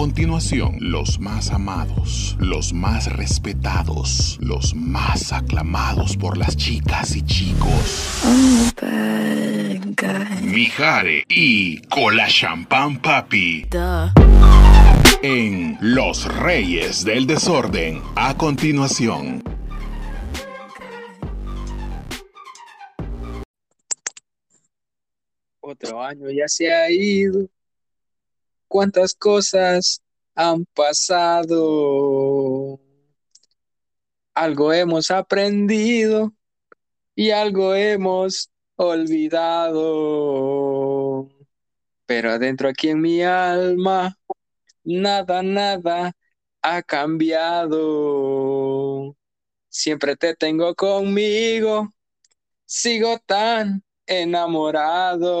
continuación, los más amados, los más respetados, los más aclamados por las chicas y chicos. Mijare y Cola Champán Papi. En Los Reyes del Desorden, a continuación. Otro año ya se ha ido. ¿Cuántas cosas han pasado? Algo hemos aprendido y algo hemos olvidado. Pero adentro aquí en mi alma, nada, nada ha cambiado. Siempre te tengo conmigo, sigo tan enamorado.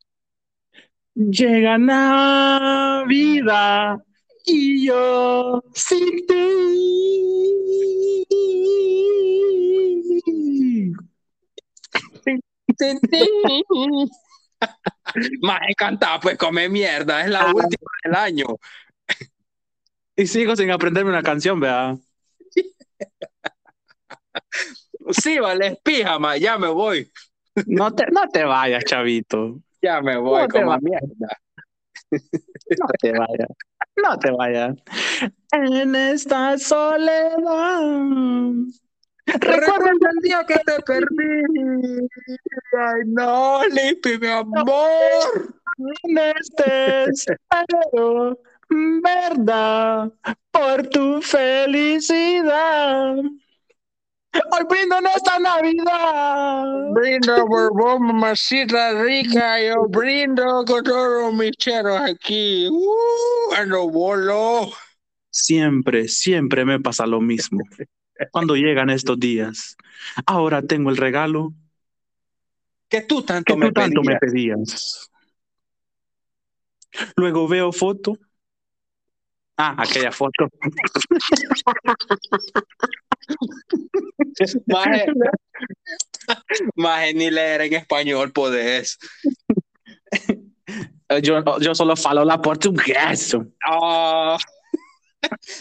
Llega Navidad y yo sin ti. Más encantado, pues come mierda, es la Ah. última del año. Y sigo sin aprenderme una canción, vea. Sí, vale, píjama, ya me voy, No te, no te vayas, chavito. Ya me voy, No como mierda. No te vayas. No te vayas. En esta soledad. Recuerda el día que te perdí. Ay, no, Lipi, mi amor. En este espero, verdad, por tu felicidad. Hoy brindo en esta Navidad. Brindo por vos, mamacita rica. Yo brindo con todos mis cheros aquí. Uh, ando bolo. Siempre, siempre me pasa lo mismo. Cuando llegan estos días, ahora tengo el regalo Que tú tanto que me tú tanto me pedías. pedías. Luego veo foto. Ah, aquella foto. Maje, maje, ni leer en español podés. Yo, yo solo falo la portugués. Ah,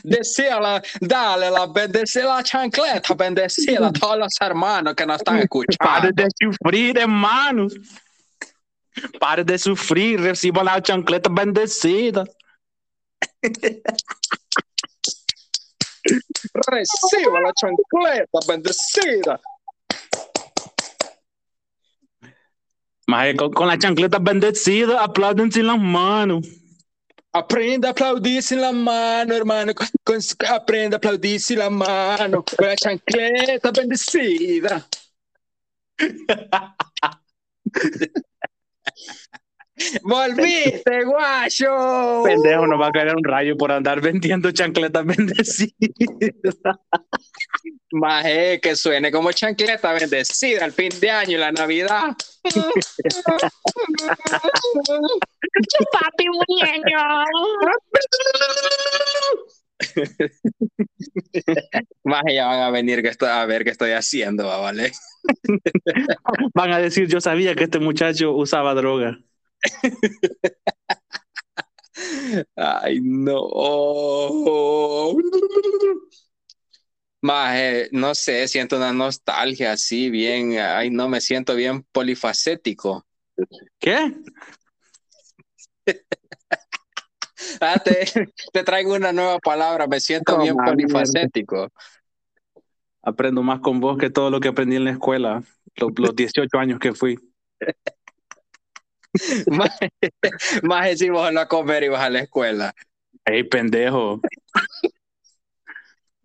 decirle, dale la, bendecir la chancleta, bendecir a todos los hermanos que nos están Pare escuchando. de sufrir, hermanos. Pare de sufrir, reciba la chancleta bendecida. Reciba la chancleta bendecida. Maje, con, con la chancleta bendecida, aplauden sin las manos. Aprenda a aplaudir sin la mano, hermano. Con- con- aprenda a aplaudir sin la mano. Con la chancleta bendecida. Volviste, guacho. Pendejo, nos va a caer un rayo por andar vendiendo chancletas bendecidas. Maje, que suene como chancleta bendecida el fin de año y la Navidad. Papi muñeño. Maje, ya van a venir que estoy, a ver qué estoy haciendo, va, ¿vale? Van a decir, yo sabía que este muchacho usaba droga. Ay, no. Maje, no sé, siento una nostalgia así, bien, ay, no, me siento bien polifacético. ¿Qué? Ah, te, te traigo una nueva palabra, me siento bien polifacético. Aprendo más con vos que todo lo que aprendí en la escuela, los, los 18 años que fui. Maje, maje, si vos no a comer y vas a la escuela. Ey, pendejo.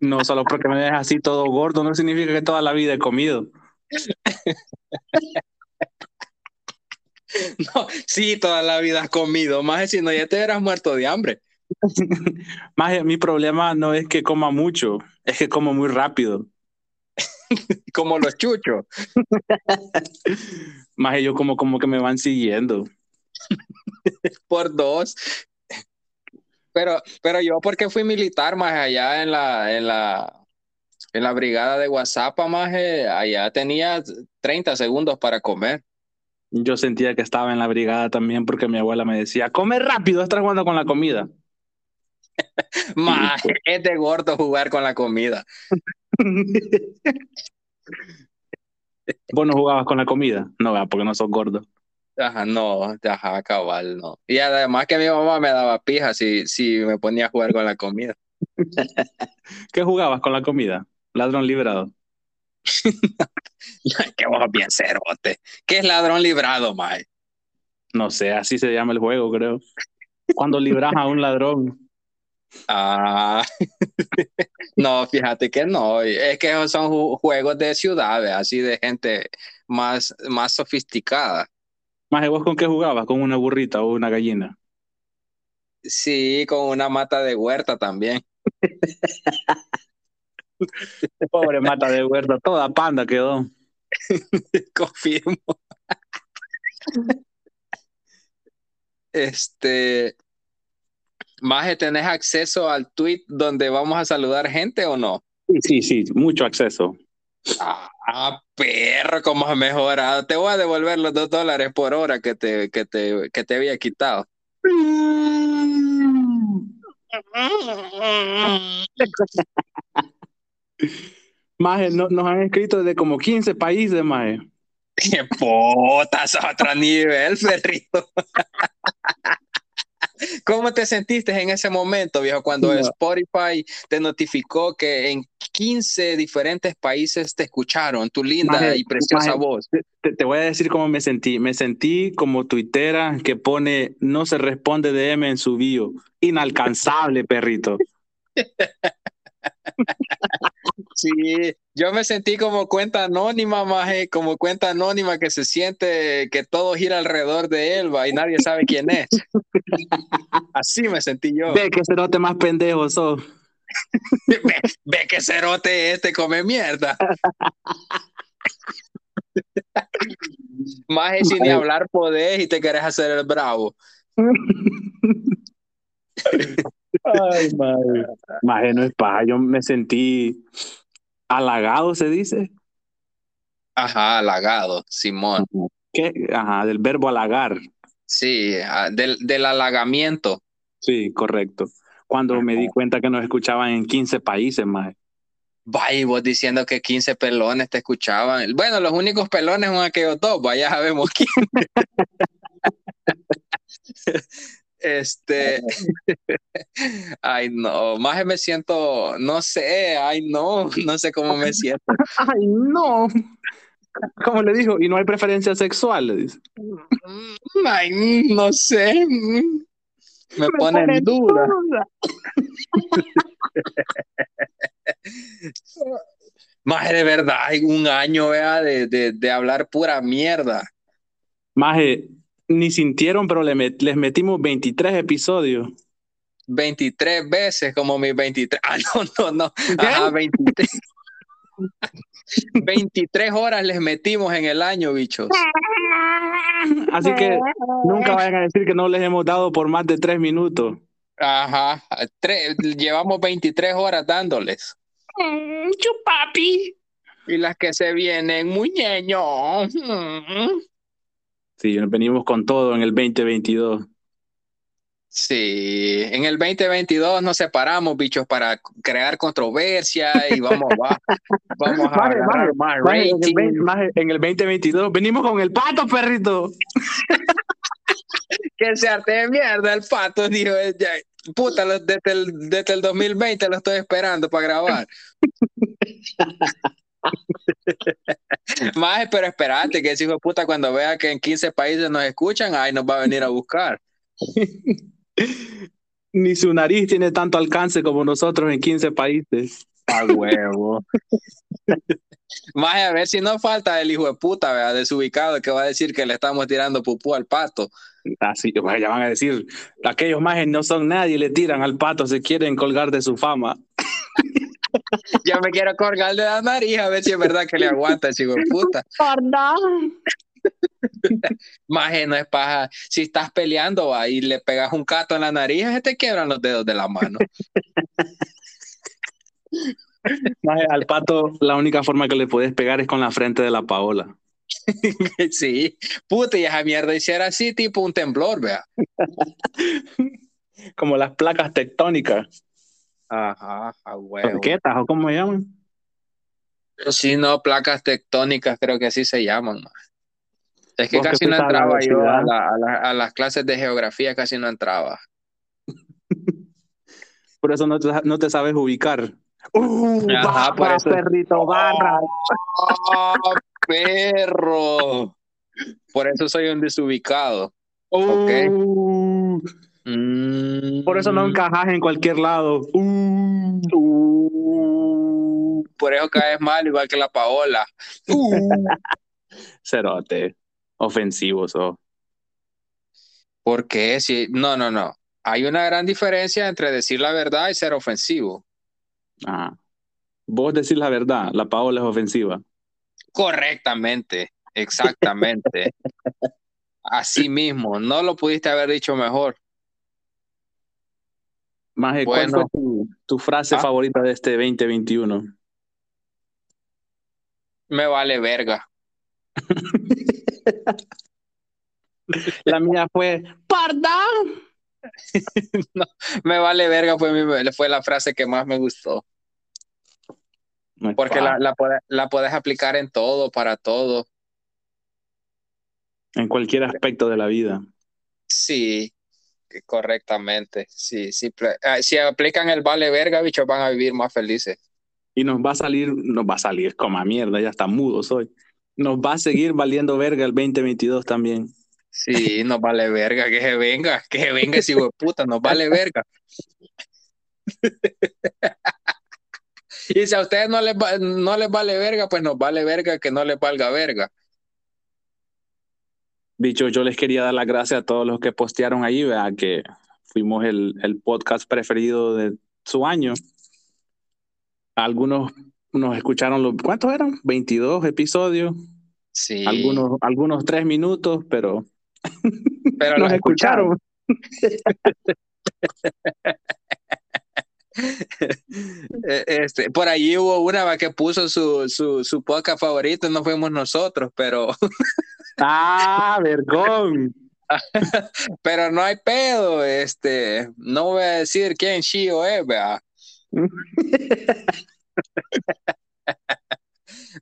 No solo porque me dejas así todo gordo, no significa que toda la vida he comido. No, sí, toda la vida has comido, maje, si no ya te hubieras muerto de hambre. Maje, mi problema no es que coma mucho, es que como muy rápido. Como los chuchos. Maje, yo como, como que me van siguiendo. por dos. Pero, pero yo porque fui militar más allá en la, en la, en la brigada de WhatsApp, más allá tenía 30 segundos para comer. Yo sentía que estaba en la brigada también porque mi abuela me decía, come rápido, estás jugando con la comida. Más, es de gordo jugar con la comida. ¿Vos no jugabas con la comida? No, porque no sos gordo. Ajá, no, ajá, cabal, no. Y además que mi mamá me daba pija si, si me ponía a jugar con la comida. ¿Qué jugabas con la comida? Ladrón librado. Qué vos bien cerote. ¿Qué es ladrón librado, Mae? No sé, así se llama el juego, creo. Cuando libras a un ladrón. Ah, no, fíjate que no. Es que son juegos de ciudades, así de gente más, más sofisticada. Más vos con qué jugabas? ¿Con una burrita o una gallina? Sí, con una mata de huerta también. Pobre mata de huerta, toda panda quedó. Confirmo. Este, Maje, ¿tenés acceso al tweet donde vamos a saludar gente o no? Sí, sí, sí, mucho acceso. Ah, perro, cómo has mejorado. Te voy a devolver los dos dólares por hora que te, que te, que te había quitado. Maje, no, nos han escrito de como 15 países, Maje. ¡Qué potas a otro nivel, perrito! ¿Cómo te sentiste en ese momento, viejo, cuando Spotify te notificó que en 15 diferentes países te escucharon tu linda y preciosa voz? Te, te, voy a decir cómo me sentí. Me sentí como tuitera que pone no se responde DM en su bio. Inalcanzable, perrito. Sí, yo me sentí como cuenta anónima, maje, como cuenta anónima que se siente que todo gira alrededor de él, y nadie sabe quién es. Así me sentí yo. Ve que cerote más pendejo sos. ve, ve que cerote este come mierda. Maje, sin ni hablar podés y te querés hacer el bravo. Ay, madre. Maje, no es paja. Yo me sentí halagado, se dice. Ajá, halagado, Simón. ¿Qué? Ajá, del verbo halagar. Sí, del, del halagamiento. Sí, correcto. Cuando me di cuenta que nos escuchaban en 15 países, maje. Vaya, vos diciendo que 15 pelones te escuchaban. Bueno, los únicos pelones son aquellos dos, vaya sabemos quién. Este, ay no, más me siento, no sé, ay no, no sé cómo me siento. Ay no, como le dijo, y no hay preferencia sexual, le dice. Ay, no sé, me, me pone en duda. Maje, de verdad, hay un año vea, de, de, de hablar pura mierda. Maje, ni sintieron, pero le met, les metimos 23 episodios. 23 veces, como mis 23. Ah, no, no, no. Ajá, 23. 23 horas les metimos en el año, bichos. Así que nunca vayan a decir que no les hemos dado por más de 3 minutos. Ajá, tres, llevamos 23 horas dándoles. Mm, chupapi. Y las que se vienen, muñeño. Mm. Sí, venimos con todo en el 2022. Sí, en el 2022 nos separamos, bichos, para crear controversia y vamos, va, vamos a Maje, maje, más maje, en, el 20, maje, en el 2022 venimos con el pato, perrito. que se arte de mierda el pato, dijo. Puta, desde el, desde el 2020 lo estoy esperando para grabar. Más, pero espérate, que ese hijo de puta cuando vea que en 15 países nos escuchan, ahí nos va a venir a buscar. Ni su nariz tiene tanto alcance como nosotros en 15 países. A huevo. Más a ver si no falta el hijo de puta, ¿verdad? desubicado, que va a decir que le estamos tirando pupú al pato. Así, pues, ya van a decir, aquellos majes no son nadie, le tiran al pato, se quieren colgar de su fama. Yo me quiero colgar de la nariz a ver si es verdad que le aguanta de puta. Maje, no es paja. Si estás peleando va, y le pegas un cato en la nariz, se te quiebran los dedos de la mano. Maje, al pato, la única forma que le puedes pegar es con la frente de la Paola. sí, puta, y esa mierda hiciera así, tipo un temblor, vea. Como las placas tectónicas. Ajá, a huevo. Torquetas, ¿o cómo se llaman? Sí, no, placas tectónicas, creo que así se llaman. Es que casi no entraba yo a, universidad. la- a la- a las clases de geografía, casi no entraba. Por eso no te, no te sabes ubicar. Uh, Ajá, por eso- perrito, barra. ¡Oh, perro! Por eso soy un desubicado. ok. Uh, Mm. por eso no encajas en cualquier lado. Uh, Uh, por eso caes mal, igual que la Paola. Uh. cerote. Ofensivos. Oh. ¿Por qué? Si, no, no, no. Hay una gran diferencia entre decir la verdad y ser ofensivo. Ah. Vos decís la verdad, la Paola es ofensiva. Correctamente, exactamente. Así mismo, no lo pudiste haber dicho mejor. Maje, ¿cuál Bueno. fue tu, tu frase Ah. favorita de este 2021? Me vale verga. La mía fue, Perdón. Me vale verga fue, mi- fue la frase que más me gustó. Porque la, la, puede- la puedes aplicar en todo, para todo. en cualquier aspecto de la vida. Sí, correctamente. Sí. pl- ah, Si aplican el vale verga, bichos van a vivir más felices. Y nos va a salir, nos va a salir como a mierda, ya está mudo soy. Nos va a seguir valiendo verga el 2022 también. Sí, nos vale verga, que se venga, que se venga ese hijo de puta, nos vale verga. Y si a ustedes no les, va- no les vale verga, pues nos vale verga que no les valga verga. Dicho, yo les quería dar las gracias a todos los que postearon ahí, ¿verdad? que fuimos el, el podcast preferido de su año. Algunos nos escucharon, los, ¿cuántos eran? 22 episodios, Sí, algunos, algunos tres minutos, pero pero nos los escucharon. Eh, Este, por allí hubo una va, que puso su, su, su podcast favorito, no fuimos nosotros, pero, Ah, vergón. pero no hay pedo, este, no voy a decir quién Shio es, vea.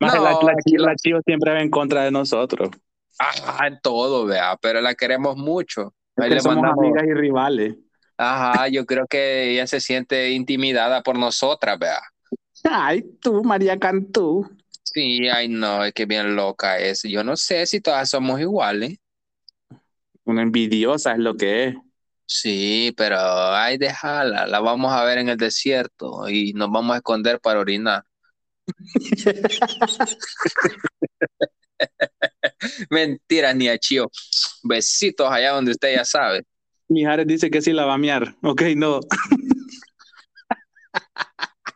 Maje, No, la, la, la Chio siempre va en contra de nosotros. Ajá, en todo, vea, pero la queremos mucho. Ahí que le somos mandamos- amigas y rivales. Ajá, yo creo que ella se siente intimidada por nosotras, vea. Ay, tú, María Cantú. Sí, ay no, es que bien loca es. Yo no sé si todas somos iguales. Una envidiosa es lo que es. Sí, pero ay, déjala, la vamos a ver en el desierto y nos vamos a esconder para orinar. Mentira, ni a Chío. Besitos allá donde usted ya sabe. Mijares dice que sí la va a miar. Ok, no.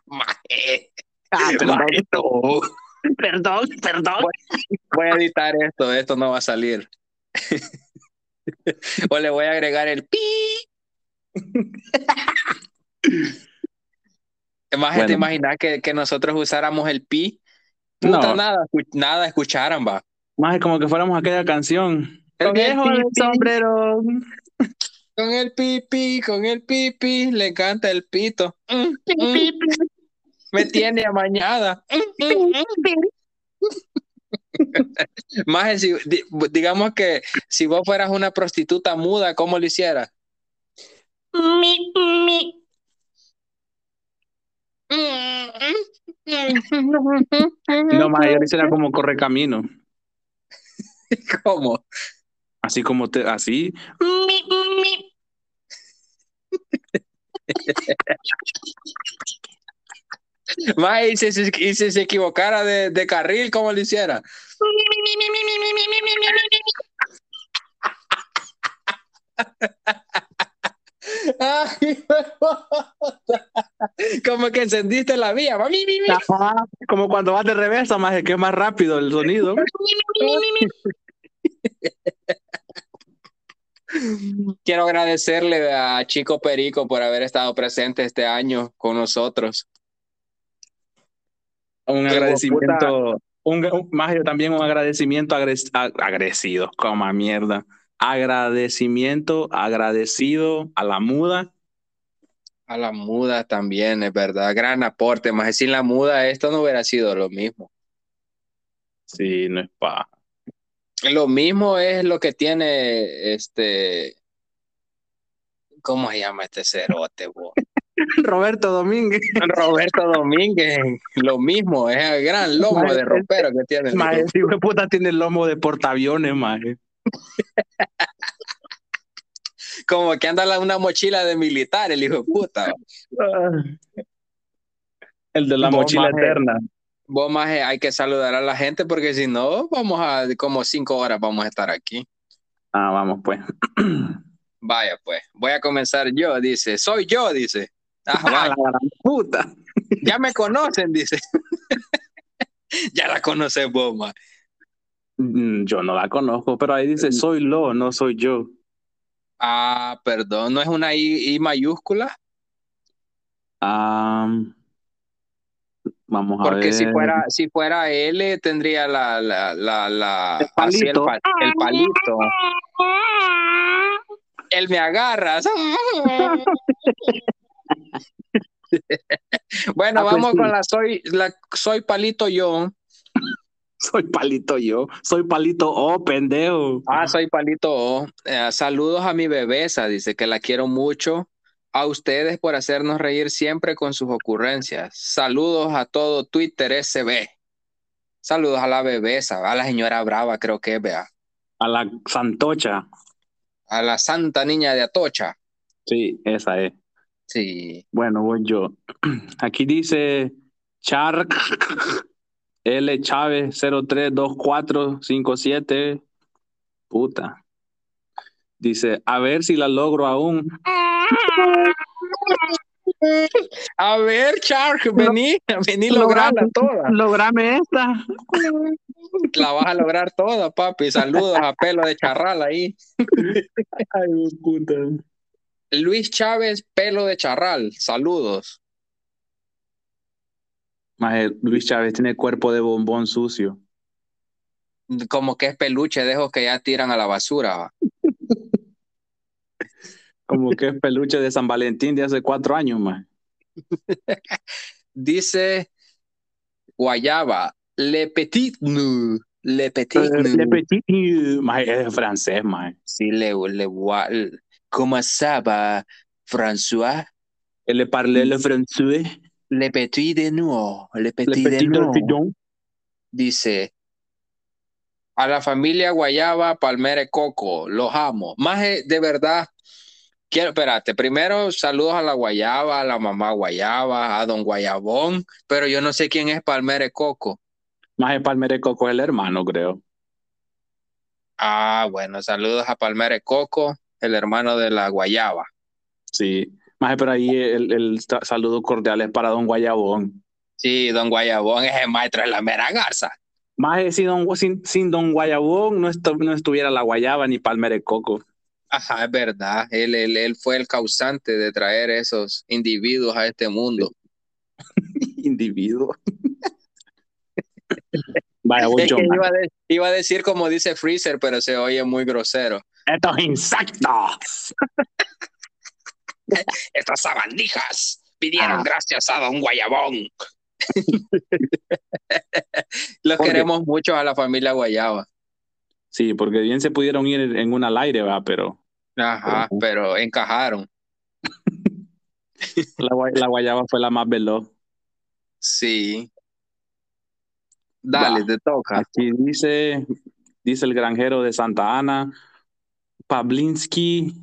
Maje, Ah, maje, no. Perdón, perdón. Voy a editar esto, esto no va a salir. o le voy a agregar el pi. Más Bueno. te imaginas que, que nosotros usáramos el pi. Puta, No. nada, nada escucharan, va. Más es como que fuéramos aquella canción. El viejo del sombrero. Con el pipi, con el pipi, le canta el pito. Mm, mm, me tiene amañada. Mm, mm. Más si, di- digamos que si vos fueras una prostituta muda, ¿cómo lo hicieras? Mi, mi. No, más yo era como corre camino. ¿Cómo? Así como te, así. Mi, mi. Mae, y si, si- y si se equivocara de, de carril, ¿cómo lo hiciera? Ay, Como que encendiste la vía. Ajá, Como cuando vas de reversa, más que es más rápido el sonido. Quiero agradecerle a Chico Perico por haber estado presente este año con nosotros. Un agradecimiento, un, un- más yo también un agradecimiento agres- a- agresivo, como mierda. Agradecimiento agradecido a la muda. A la muda también, es verdad. Gran aporte, más sin la muda esto no hubiera sido lo mismo. Sí, no es pa. Lo mismo es lo que tiene este. ¿Cómo se llama este cerote, bo? Roberto Domínguez. Roberto Domínguez, lo mismo, es el gran lomo de ropero que tiene. el Maje, hijo. puta tiene el lomo de portaaviones, maje. Como que anda la- una mochila de militar, el hijo de puta. El de la Vos, mochila maje. eterna. Vos más hay que saludar a la gente porque si no, vamos a como cinco horas vamos a estar aquí. Ah, vamos pues. Vaya, pues, voy a comenzar yo, dice. Soy yo, dice. Ah, vaya, la gran puta. ya me conocen, dice. ya la conoces vos, ma. Mm, Yo no la conozco, pero ahí dice soy lo, no soy yo. Ah, perdón, ¿no es una I, I mayúscula? Ah, vamos a Porque si fuera, si fuera L, tendría la, la, la, la, El así el, palito. pa- el palito. Él me agarra. bueno, Ah, pues vamos sí. con la soy, la soy palito yo. Soy palito yo. Soy palito oh, pendejo. Ah, soy palito. O. Eh, saludos a mi bebesa, dice que la quiero mucho. A ustedes por hacernos reír siempre con sus ocurrencias. Saludos a todo Twitter SB. Saludos a la bebesa, a la señora Brava, creo que es, vea. A la santocha. A la santa niña de Atocha. Sí, esa es. Sí. Bueno, voy yo. Aquí dice Char L Chávez 032457. Puta. Dice, a ver si la logro aún. A ver, Chark, vení, vení, lograrla toda. Lograme esta. La vas a lograr toda, papi. Saludos a pelo de charral ahí. Ay, puta. Luis Chávez, pelo de charral. Saludos. Maje, Luis Chávez tiene cuerpo de bombón sucio. Como que es peluche de esos que ya tiran a la basura. Como que es peluche de San Valentín de hace cuatro años, más. Dice Guayaba, Le Petit Nu. Le Petit Nu. Le petit, maje, es francés, maje. Sí, le, le, gua- ¿Cómo va, François? Le parle le français. Le Petit de Nu. Le Le Petit de Nu. tortillon. Dice a la familia Guayaba, Palmera y Coco, los amo. Más de verdad, quiero, espérate, primero saludos a la Guayaba, a la mamá Guayaba, a don Guayabón, pero yo no sé quién es Palmera y Coco. Maje Palmere Coco es el hermano, creo. Ah, bueno, saludos a Palmera y Coco, el hermano de la Guayaba. Sí. Maje, pero ahí el, el sa- saludo cordial es para don Guayabón. Sí, don Guayabón es el maestro de la mera garza. Maje, si don, sin, sin don Guayabón no, estu- no estuviera la Guayaba ni Palmere Coco. Ajá, es verdad. Él, él, él fue el causante de traer esos individuos a este mundo. Individuo. Vaya, Es que iba, a de- iba a decir como dice Freezer, pero se oye muy grosero. Estos insectos. Estas sabandijas pidieron Ah. gracias a Don Guayabón. Los queremos mucho a la familia Guayaba. Sí, porque bien se pudieron ir en un al aire, va, pero Ajá, pero encajaron. la, gua- la Guayaba fue la más veloz. Sí. Dale, Va. te toca. Aquí dice, dice el granjero de Santa Ana, Pablinski,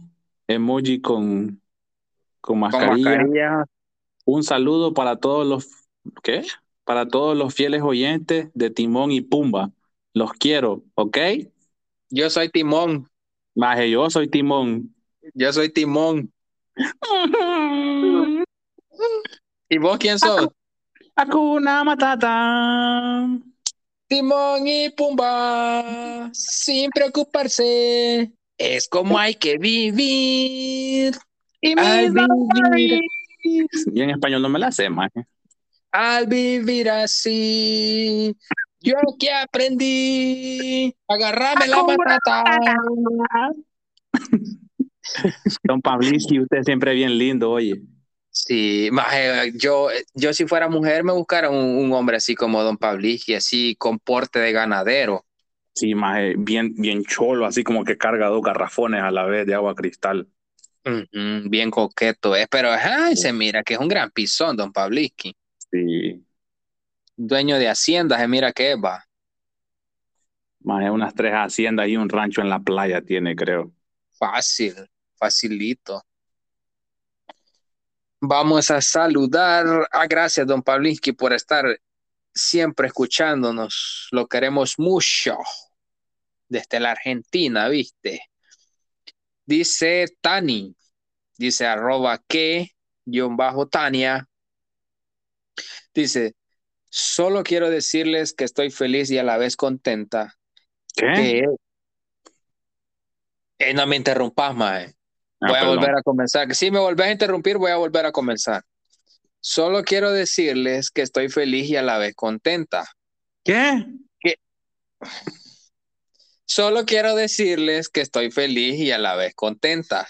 emoji con, con mascarilla. Un saludo para todos los ¿Qué? Para todos los fieles oyentes de Timón y Pumba. Los quiero, ¿ok? Yo soy Timón. Maje, yo soy Timón. Yo soy Timón. ¿Y vos quién sos? Hakuna Matata. Timón y Pumba. Sin preocuparse. Es como hay que vivir. Y Al vivir, Y en español no me la sé, maje. al vivir así. Yo que aprendí. Agarrame la batata. Don Pabliski, usted siempre bien lindo, oye. Sí, maje, yo, yo si fuera mujer me buscara un, un hombre así como Don Pablisky, así con porte de ganadero. Sí, maje, bien, bien cholo, así como que carga dos garrafones a la vez de agua cristal. Bien coqueto es, pero ay, se mira que es un gran pisón, Don Pablisky. Sí, Dueño de hacienda, se mira que va. maje, unas tres haciendas y un rancho en la playa tiene, creo. Fácil, facilito. Vamos a saludar. Ah, gracias, Don Pablisky, por estar siempre escuchándonos. Lo queremos mucho. Desde la Argentina, ¿viste? Dice Tani, dice arroba que, guion bajo Tania. Dice, solo quiero decirles que estoy feliz y a la vez contenta. ¿Qué? Que... Eh, no me interrumpas, mae. Ah, Voy a perdón. volver a comenzar. Si me volvés a interrumpir, voy a volver a comenzar. Solo quiero decirles que estoy feliz y a la vez contenta. ¿Qué? Solo quiero decirles que estoy feliz y a la vez contenta.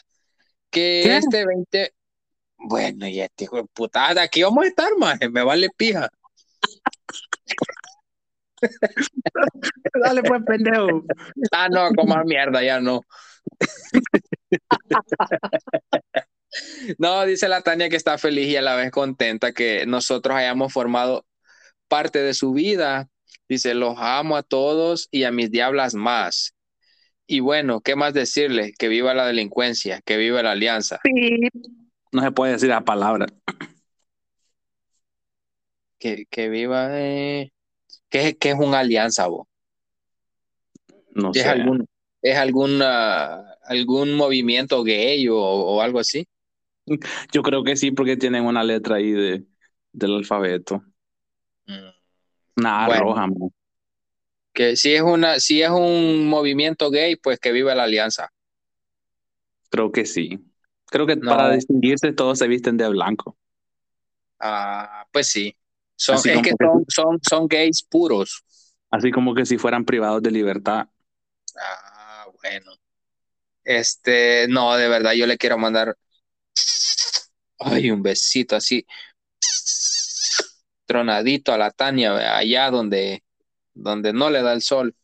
Que ¿Qué? este 20... Bueno, y este hijo de putada, aquí vamos a estar, maje, me vale pija. Dale pues, pendejo. Ah, no, como mierda, ya no. No, dice la Tania que está feliz y a la vez contenta que nosotros hayamos formado parte de su vida. Dice, los amo a todos y a mis diablas más. Y bueno, ¿qué más decirle? Que viva la delincuencia, que viva la alianza, No se puede decir la palabra. Que, que viva... eh, ¿Qué, qué es una alianza, vos? No ¿Es sé. algún, es alguna, algún movimiento gay o, o algo así? Yo creo que sí, porque tienen una letra ahí de, del alfabeto. Una A Bueno. roja, man. Que si es una, si es un movimiento gay, pues que viva la alianza. Creo que sí. Creo que No. para distinguirse todos se visten de blanco. Ah, pues sí. Son, Así es como que que son, son, son gays puros. Así como que si fueran privados de libertad. Ah, bueno. Este, no, de verdad, yo le quiero mandar ay, un besito así tronadito a la Tania, allá donde, donde no le da el sol.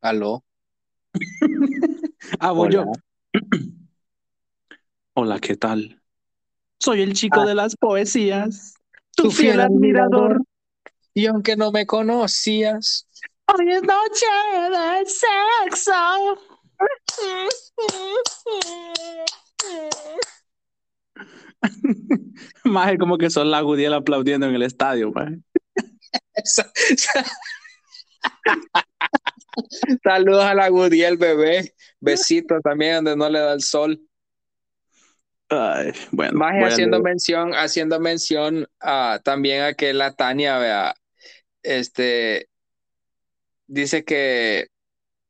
Aló. Ah, voy yo. Hola. ¿qué tal? Soy el chico Ah. de las poesías. Tu, Tu fiel fiel admirador. admirador. Y aunque no me conocías, Hoy es noche de sexo. Más como que son la Gudiel aplaudiendo en el estadio. Saludos a la Gudiel bebé. Besitos también donde no le da el sol. Ay, bueno. Más haciendo mención, haciendo mención a, también a que la Tania, vea, este, dice que,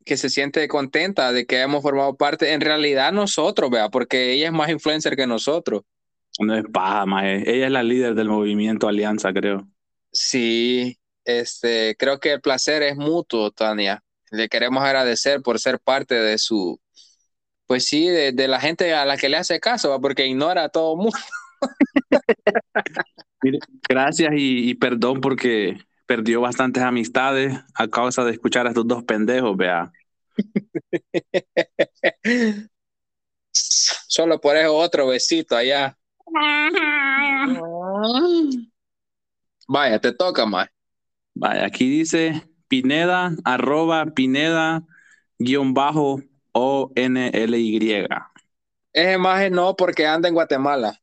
que se siente contenta de que hemos formado parte, en realidad nosotros, vea, porque ella es más influencer que nosotros. No es paja. Ella es la líder del movimiento Alianza, creo. Sí, este, creo que el placer es mutuo, Tania. Le queremos agradecer por ser parte de su, pues sí, de, de la gente a la que le hace caso, ¿va? porque ignora a todo mundo. Mire, gracias y, y perdón porque perdió bastantes amistades a causa de escuchar a estos dos pendejos, vea. Solo por eso otro besito allá. Vaya, te toca más. Vaya, aquí dice Pineda, arroba Pineda, guion bajo O-N-L-Y. Ese maje no, porque anda en Guatemala.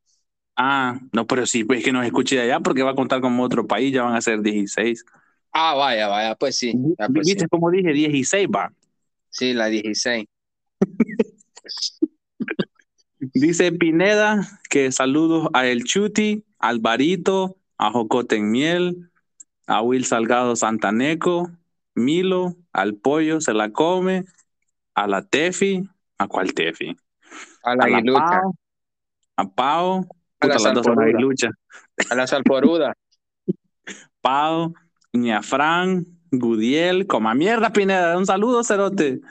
Ah, no, pero sí, pues que nos escuche de allá porque va a contar como otro país, ya van a ser 16. Ah, vaya, vaya, pues sí. ya, pues ¿Viste sí. como dije? 16 va. Sí, la 16. Dice Pineda que saludos a El Chuti, Alvarito, a Jocote en Miel, a Will Salgado Santaneco, Milo, al Pollo se la come, a la Tefi, ¿a cuál Tefi? A la a la a Pau, A la Salporuda. aguiluchas. a la salporuda. Pau, Ñafran, Gudiel, coma mierda, Pineda, un saludo, cerote.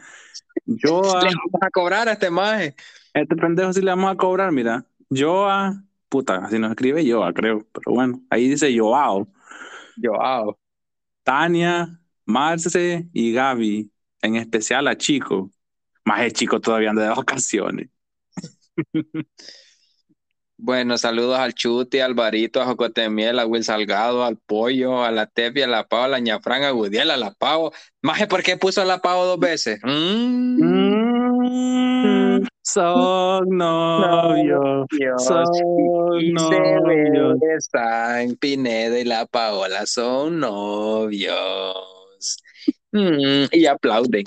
Yo a Le vamos a cobrar a este maje. este pendejo sí le vamos a cobrar, mira. Yo a puta, así nos escribe Joa, creo, pero bueno, ahí dice Joao, Joao. Tania, Marce y Gaby, en especial a Chico. Más el Chico todavía anda de vacaciones. Bueno, saludos al Chuti, al Barito, a Jocotemiel, a Will Salgado, al Pollo, a la Tepi, a la Pau, a la Ñafran, a Gudiel, a la Pau. Maje, ¿por qué puso a la Pau dos veces? Mm. Mm, son novios, son Y se novios. besan, Pineda y la Paola son novios. Mm, y aplauden.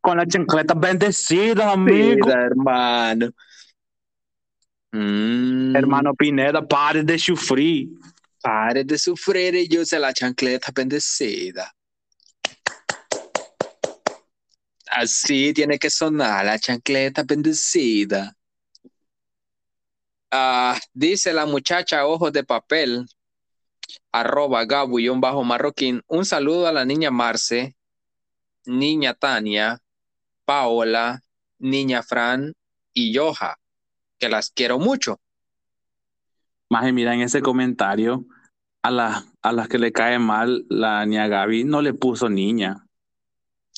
Con la chancleta bendecida, amigo. Mira, hermano. Mm, Hermano Pineda, pare de sufrir. Pare de sufrir y use la chancleta bendecida. Así tiene que sonar la chancleta bendecida. Ah, dice la muchacha ojos de papel, arroba gabu bajo marroquín. Un saludo a la niña Marce, niña Tania, Paola, niña Fran y Yoja, que las quiero mucho. Maje, mira, en ese comentario, a, la- a las que le cae mal la niña Gaby, no le puso niña.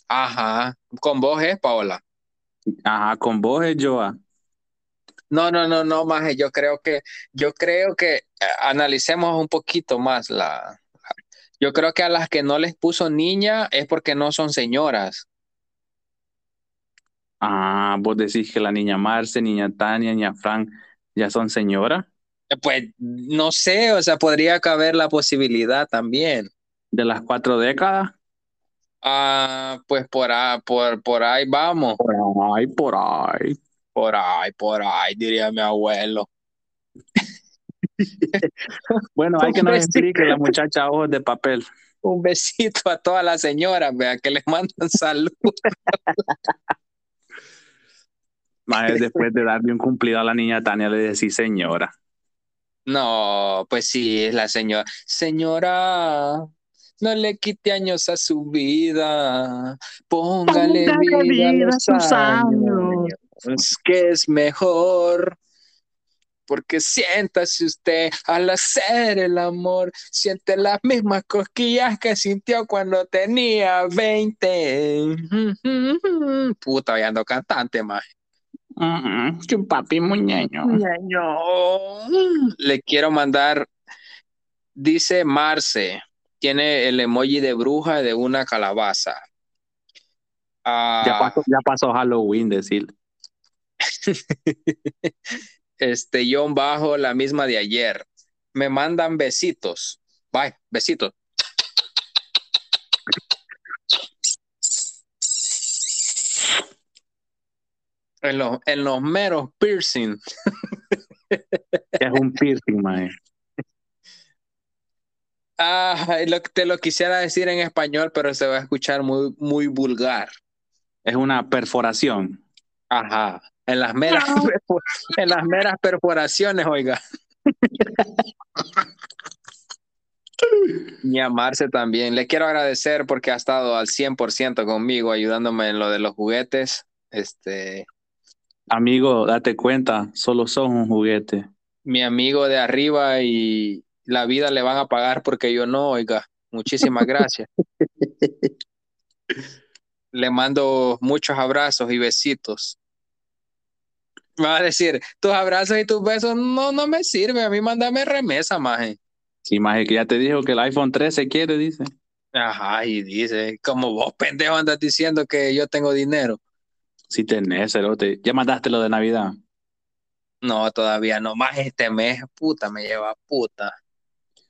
Ajá, con vos, ¿eh, Paola? Ajá, con vos es Joa. No, no, no, no, maje, yo creo que, yo creo que eh, analicemos un poquito más la, yo creo que a las que no les puso niña es porque no son señoras. Ah, vos decís que la niña Marce, niña Tania, niña Fran ya son señoras Eh, Pues no sé, o sea, podría caber la posibilidad también. de las cuatro décadas. Ah, pues por por, por ahí vamos, Por ahí, por ahí. Por ahí, por ahí, diría mi abuelo. Bueno, hay que nos explique la muchacha ojos de papel. Un besito a todas las señoras, vea, que les mandan salud. Maje, después de darle un cumplido a la niña Tania, le decís señora. No, pues sí, es la señora. Señora, no le quite años a su vida. Póngale Póngale vida, vida a sus años, que es mejor. Porque siéntase usted al hacer el amor, siente las mismas cosquillas que sintió cuando tenía 20. Puta, ya ando cantante, más. Mm, que un papi muñeño. Le quiero mandar, dice Marce, tiene el emoji de bruja de una calabaza. Ah, Ya pasó, ya pasó Halloween, decir. este, John bajo la misma de ayer. Me mandan besitos. Bye, besitos. En los, en los meros piercing. Es un piercing, maje. Ah, lo, te lo quisiera decir en español, pero se va a escuchar muy, muy vulgar. Es una perforación. Ajá. En las meras, en las meras perforaciones, oiga. Y a Marce también. Le quiero agradecer porque ha estado al 100% conmigo, ayudándome en lo de los juguetes. Este, Amigo, date cuenta, solo son un juguete. mi amigo de arriba y la vida le van a pagar porque yo no, oiga. Muchísimas gracias. Le mando muchos abrazos y besitos. Me va a decir, tus abrazos y tus besos no, no me sirven. A mí mándame remesa, maje. Sí, maje, que ya te dijo que el iPhone 13 quiere, dice. Ajá, y dice, como vos pendejo andas diciendo que yo tengo dinero. Si tenés, cerote. Ya mandaste lo de Navidad. No, todavía no. Más este mes, puta, me lleva puta.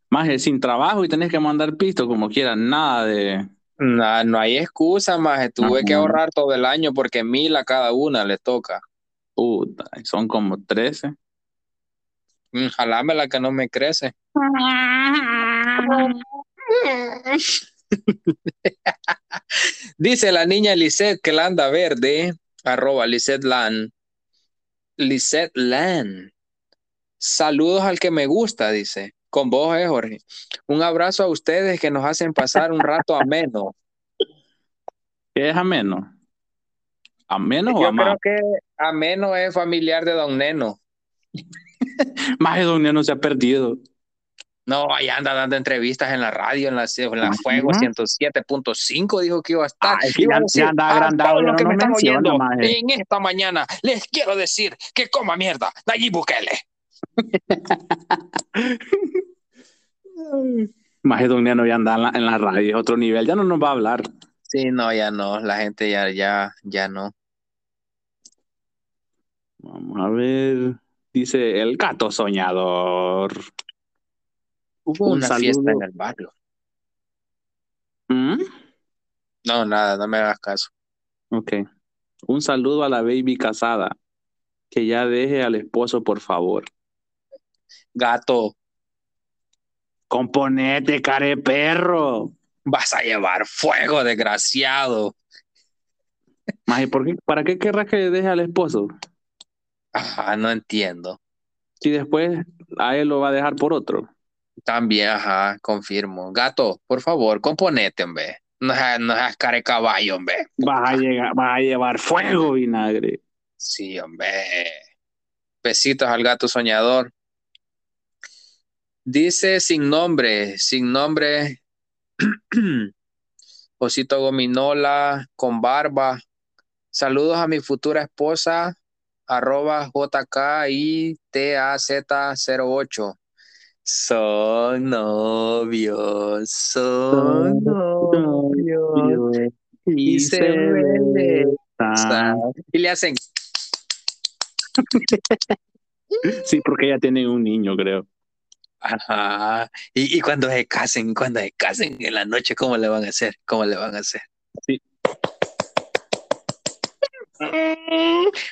Más sin trabajo y tenés que mandar pisto como quieras. Nada de. No, no hay excusa, más. Tuve que ahorrar todo el año porque mil a cada una le toca. Puta, son como 13. Mm, Jalame la que no me crece. Dice la niña Lisette que la anda verde, arroba Lisette Lan. Lisette Lan. Saludos al que me gusta, dice. Con vos, eh, Jorge. Un abrazo a ustedes que nos hacen pasar un rato ameno. ¿Qué es ameno? ¿Ameno o Yo creo que ameno es familiar de Don Neno. Más de Don Neno se ha perdido. No, allá anda dando entrevistas en la radio, en la, en la. Fuego 107.5, dijo que iba a estar. Ah, Iba a decir, ya anda "A agrandado, no que me están oyendo maje". en esta mañana, les quiero decir que coma mierda, Nayib Bukele. Más de Don Neno ya anda en la, en la radio, es otro nivel. Ya no nos va a hablar. Sí, no, ya no, la gente ya, ya, ya no. Vamos a ver. Dice el gato soñador. Hubo Un una saludo. fiesta en el barrio. ¿Mm? No, nada, no me hagas caso. Ok. Un saludo a la baby casada. Que ya deje al esposo, por favor. Gato, Componete, care perro. vas a llevar fuego, desgraciado. Maje, ¿por qué, ¿para qué querrás que deje al esposo? Ajá, no entiendo. Si después a él lo va a dejar por otro. También, ajá, confirmo. Gato, por favor, componete, hombre. No seas, no seas care caballo, hombre. Vas a, llegar, vas a llevar fuego, vinagre. Sí, hombre. Besitos al gato soñador. Dice sin nombre, sin nombre. Osito Gominola con barba. Saludos a mi futura esposa, arroba JKITAZ08. Son novios, son novios. Y se besan. Y le hacen. Sí, porque ella tiene un niño, creo. Ajá. Y, y cuando se casen, cuando se casen en la noche, ¿cómo le van a hacer? ¿Cómo le van a hacer? Sí.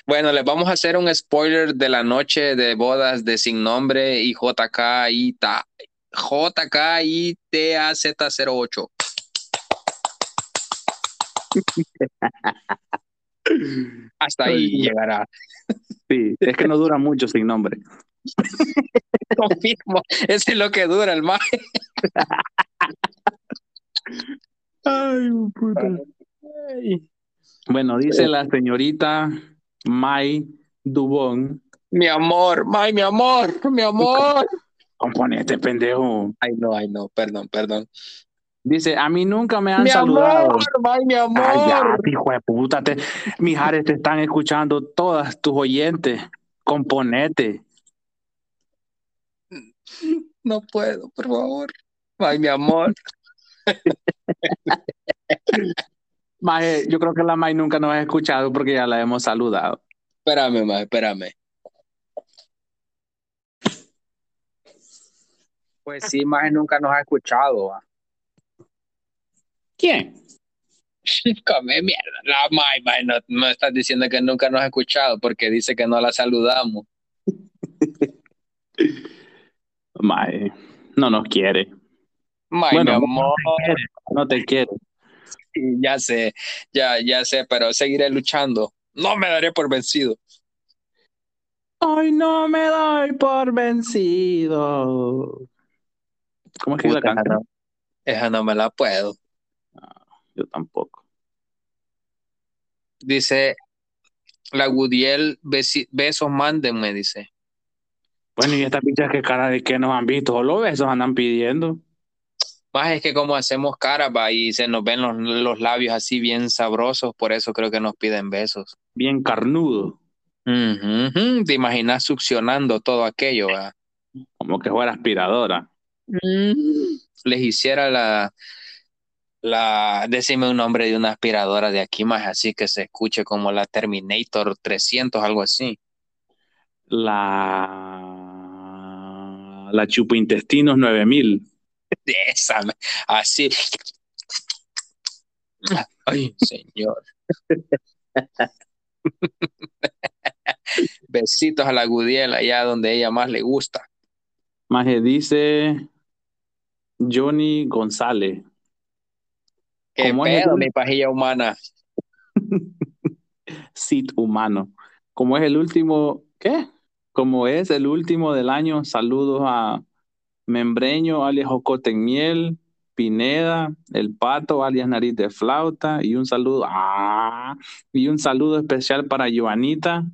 Bueno, les vamos a hacer un spoiler de la noche de bodas de Sin Nombre y JK y ta, JK y TAZ08. Hasta ahí Ay, llegará. Sí, es que no dura mucho sin nombre. Confirmo. Ese es lo que dura el maje. Ay, puta. Bueno, dice la señorita May Dubón. Mi amor, ay, mi amor, mi amor. Componente, pendejo. Ay, no, ay, no, perdón, perdón. Dice, a mí nunca me han Mi saludado. amor, ay, mi amor. Cállate, hijo de puta. Te, mijares, te están escuchando todas tus oyentes. Componete. No puedo, por favor. Ay, mi amor. Maje, yo creo que la May nunca nos ha escuchado porque ya la hemos saludado. Espérame, ma, espérame. Pues sí, más nunca nos ha escuchado. va. ¿Quién? Come mierda. La May, May, no, no estás diciendo que nunca nos ha escuchado porque dice que no la saludamos. Maje, no nos quiere. May, Bueno, mi amor. No te quiere. Sí, ya sé, ya, ya sé, pero seguiré luchando. No me daré por vencido. Hoy no me doy por vencido. ¿Cómo es que es la Puta, canción? no. Esa no me la puedo. Yo tampoco. Dice la Gudiel, besos mándenme, dice. Bueno, y estas pichas que cara de que nos han visto, solo besos andan pidiendo. Más es que como hacemos carapa y se nos ven los, los, labios así bien sabrosos, por eso creo que nos piden besos. Bien carnudo. Te imaginas succionando todo aquello, ¿verdad? Como que fuera aspiradora. Les hiciera la, la, decime un nombre de una aspiradora de aquí más, así que se escuche como la Terminator 300, algo así. La, la chupintestinos 9000 de esa, así. Ay, señor. Besitos a la Gudiel allá donde ella más le gusta. Maje dice Johnny González. Qué ¿Cómo es el... mi pajilla humana. Sit humano. Como es el último, ¿qué? Como es el último del año, saludos a Membreño, alias Jocote en Miel, Pineda, El Pato, alias Nariz de Flauta, y un saludo, ah, y un saludo especial para Joanita.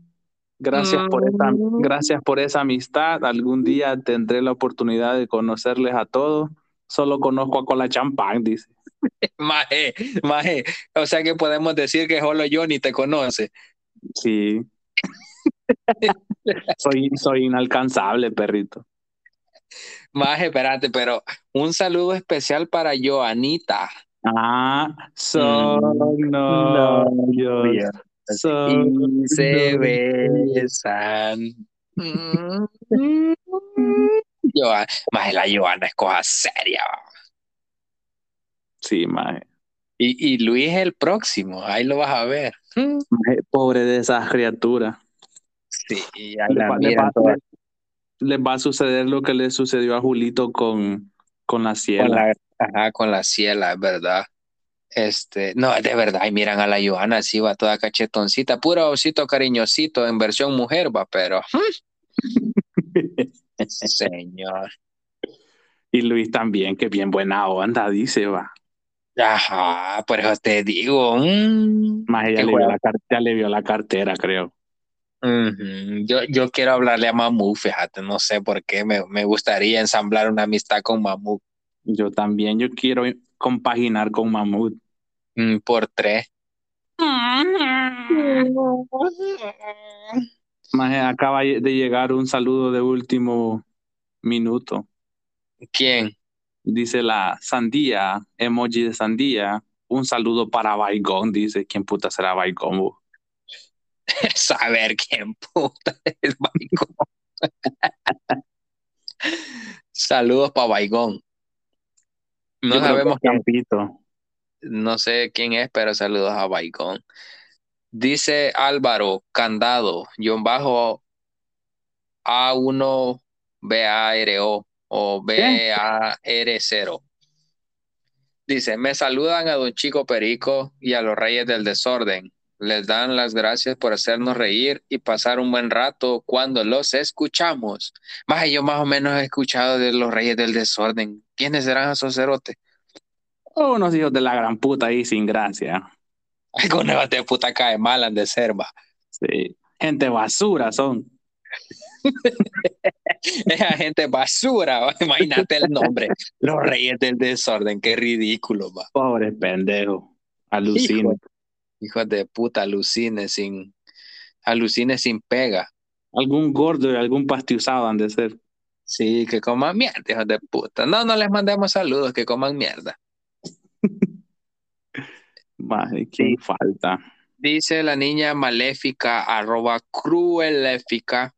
Gracias por esa, Mm. gracias por esa amistad. Algún día tendré la oportunidad de conocerles a todos. Solo conozco a Cola Champán, dice. Maje, maje. O sea que podemos decir que solo Johnny te conoce. Sí. soy, soy inalcanzable, perrito. Maje, espérate, pero un saludo especial para Joanita. Ah, son Mm, novios. Son Y se novios. besan. Mm. Maje, la Joana es cosa seria. Sí, maje. Y, y Luis es el próximo, ahí lo vas a ver. Maje, Pobre de esas criaturas. Sí, y ahí Le la le- les va a suceder lo que le sucedió a Julito con, con la con ciela. la, ajá, con la ciela, es verdad. Este, no, de verdad, y miran a la Joana, así va toda cachetoncita, puro osito cariñosito en versión mujer, va, pero señor. y Luis también, que bien buena onda, dice, va. Ajá, por eso te digo. mm, Maje, ya que le, vio la, ya le vio la cartera, creo. Yo, yo quiero hablarle a Mamu, fíjate, no sé por qué, me, me gustaría ensamblar una amistad con Mamu Yo también, yo quiero compaginar con Mamut. mm, por tres. Maje, acaba de llegar un saludo de último minuto. ¿Quién? Dice la sandía, emoji de sandía. Un saludo para Baigón, dice. ¿Quién puta será Baigón? Saber quién puta es Baigón. Saludos para Baigón. No Yo sabemos quién, Campito. no sé quién es, pero saludos a Baigón. Dice Álvaro Candado, guion bajo A1 BARO o BAR0. Dice, me saludan a Don Chico Perico y a los Reyes del Desorden. Les dan las gracias por hacernos reír y pasar un buen rato cuando los escuchamos. Más yo más o menos he escuchado de los Reyes del Desorden. ¿Quiénes serán esos cerotes? Oh, unos hijos de la gran puta ahí sin gracia. Algunos de puta cae mal han de ser, va. Sí. Gente basura son. Esa gente basura, va. imagínate el nombre. Los Reyes del Desorden, qué ridículo, va. Pobre pendejo. Alucina. Hijo. Hijos de puta, alucine sin, alucine sin pega. Algún gordo y algún pastiuzado han de ser. Sí, que coman mierda, hijos de puta. No, no les mandemos saludos, que coman mierda. Maje, ¿quién falta? Dice la niña maléfica, arroba crueléfica.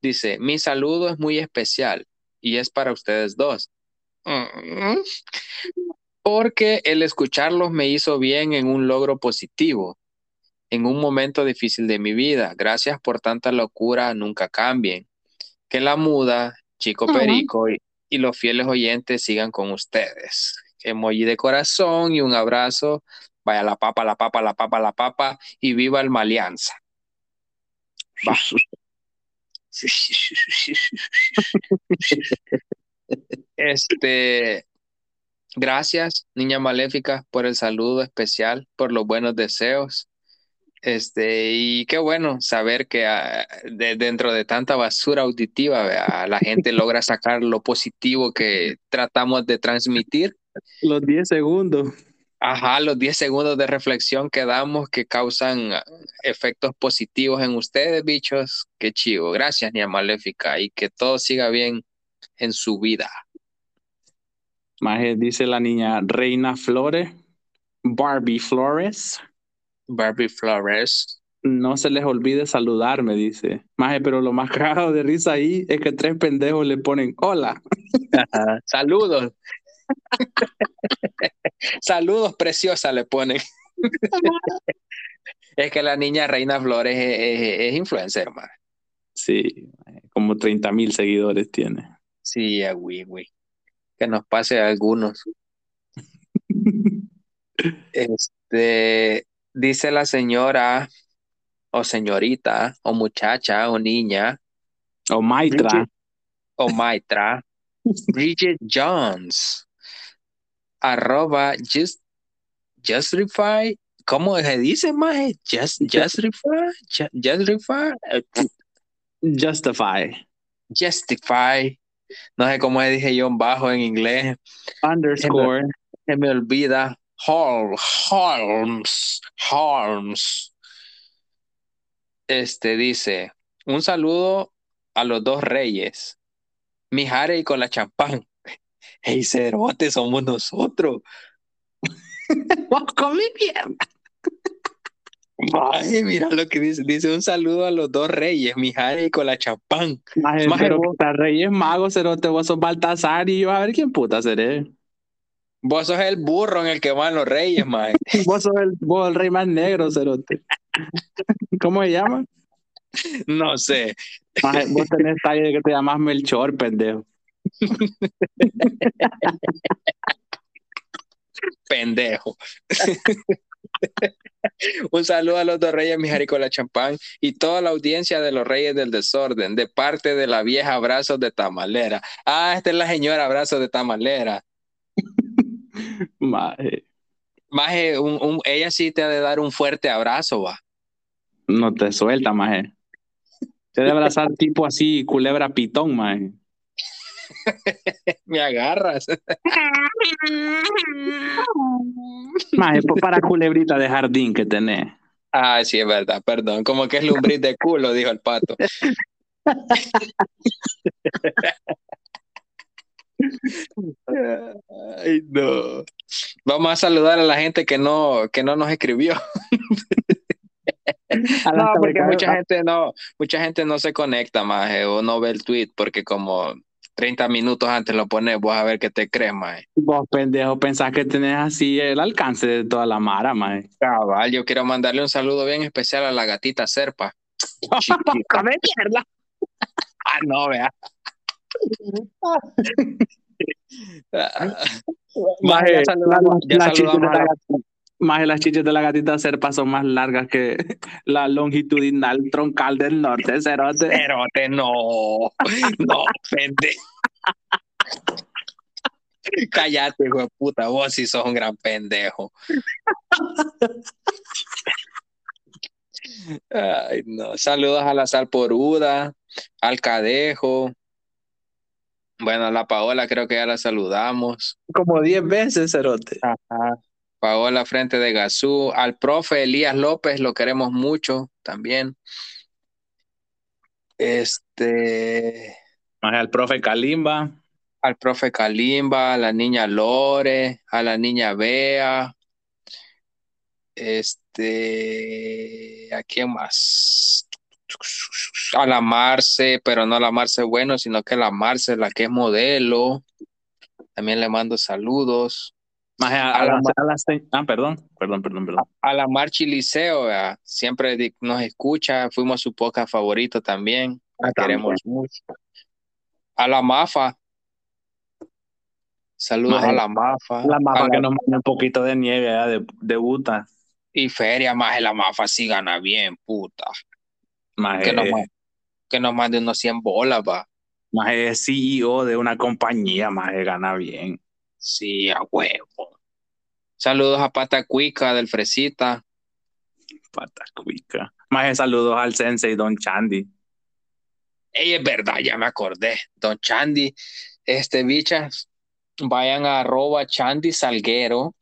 Dice, mi saludo es muy especial y es para ustedes dos. Mm. Porque el escucharlos me hizo bien en un logro positivo, en un momento difícil de mi vida. Gracias por tanta locura, nunca cambien. Que la muda, Chico. Perico y, y los fieles oyentes sigan con ustedes. Emoji de corazón y un abrazo. Vaya la papa, la papa, la papa, la papa y viva el Malianza. Va. Este, gracias, niña maléfica, por el saludo especial, por los buenos deseos. Este, y qué bueno saber que ah, de- dentro de tanta basura auditiva, la gente logra sacar lo positivo que tratamos de transmitir. Los 10 segundos. Ajá, los 10 segundos de reflexión que damos que causan ah, efectos positivos en ustedes, bichos. Qué chivo. Gracias, niña maléfica, y que todo siga bien en su vida. Maje, dice la niña Reina Flores, Barbie Flores. Barbie Flores. No se les olvide saludar, me dice. Maje, pero lo más cagado de risa ahí es que tres pendejos le ponen hola. Saludos. Saludos, preciosa, le ponen. es que la niña Reina Flores es, es- es influencer, man. Sí, maje, como 30 mil seguidores tiene. Sí, a güey, güey. Que nos pase a algunos. Este, dice la señora, o señorita, o muchacha, o niña, O Maitra. Bridget- o maitra, Bridget Jones, arroba just, justify, ¿cómo se dice, maje? Just, justify, Ju- justify, Justify. justify, no sé cómo dije yo en bajo en inglés, Underscore. se me olvida, Hol- Holmes, Holmes. Este dice, un saludo a los dos reyes, Mijares con la champán. Hey, cerote, somos nosotros. Con mi mierda. Ay, mira lo que dice. Dice un saludo a los dos reyes, Mijares con la champán. Maje, Maje, pero vos- puta, Reyes Magos, cerote, vos sos Baltasar y yo a ver quién puta seré. Vos sos el burro en el que van los reyes, mae. Vos sos el, vos el rey más negro, cerote. ¿Cómo se llama? No sé, Maje, vos tenés talla de que te llamas Melchor, pendejo. pendejo. Un saludo a los dos reyes, Mijares con la champán y toda la audiencia de los reyes del desorden, de parte de la vieja Abrazos de Tamalera. Ah, esta es la señora Abrazos de Tamalera. Maje, Maje, un, un- ella sí te ha de dar un fuerte abrazo, va. no te suelta, maje. Te debe abrazar tipo así, culebra pitón, maje. Me agarras. Maje, pues para culebrita de jardín que tenés. Ah, sí, es verdad, perdón. Como que es lumbriz de culo, dijo el pato. Ay, no. Vamos a saludar a la gente que no, que no nos escribió. No, porque mucha gente no, mucha gente no se conecta más o no ve el tweet porque como 30 minutos antes lo pones, vos a ver qué te crees, más. Vos, pendejo, pensás que tenés así el alcance de toda la mara, maje. Cabal, yo quiero mandarle un saludo bien especial a la gatita Serpa. Chiquita. mierda! Ah, no, vea. Ah, Maje, ya saludamos, ya saludamos a la maje, las chichas de la gatita serpa son más largas que la longitudinal troncal del norte, cerote. Cerote, no. No, pende. Cállate, hijo de puta. Vos sí sos un gran pendejo. Ay, no. Saludos a la Salporuda, al Cadejo. Bueno, a la Paola creo que ya la saludamos. Como 10 veces, cerote. Paola Frente de Gazú, al profe Elías López, lo queremos mucho también. Este, al profe Kalimba. al profe Kalimba, a la niña Lore, a la niña Bea, este, ¿a quién más? A la Marce, pero no la Marce bueno, sino que la Marce, la que es modelo. También le mando saludos. A, A la la- a las- ah, perdón, perdón, perdón, perdón. A la Marchi Liceo, ¿verdad? siempre nos escucha, fuimos su podcast favorito también, la queremos mucho. A la Mafa, saludos a la Mafa. La A mapa la- que nos manda un poquito de nieve de, Buta. Y Feria, más la Mafa sí gana bien, puta. Maje, Que nos, ma- que nos mande unos 100 bolas, va. maje es CEO de una compañía, maje gana bien. Sí, a huevo. Saludos a Pata Cuica del Fresita. Pata cuica. Maje, saludos al sensei Don Chandy. Ey, es verdad, ya me acordé. Don Chandy, este bichas, vayan a arroba Chandy Salguero,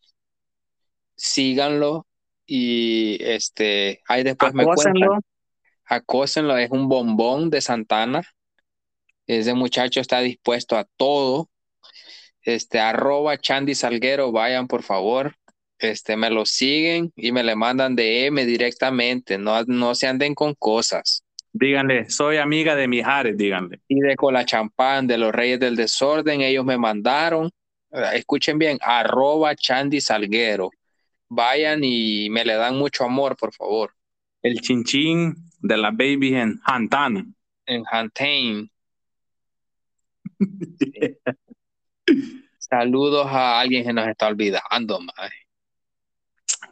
síganlo y este, ahí después me Acósenlo. cuentan. Acósenlo, es un bombón de Santana. Ese muchacho está dispuesto a todo. Este, arroba Chandy Salguero, vayan por favor, este, me lo siguen y me le mandan DM directamente, no, no se anden con cosas. Díganle, soy amiga de Mijares, díganle. Y de Cola Champán, de los Reyes del Desorden, ellos me mandaron, eh, escuchen bien, arroba Chandy Salguero, vayan y me le dan mucho amor, por favor, El chinchín de la baby en Hantana. en Hantain. Saludos a alguien que nos está olvidando, mae.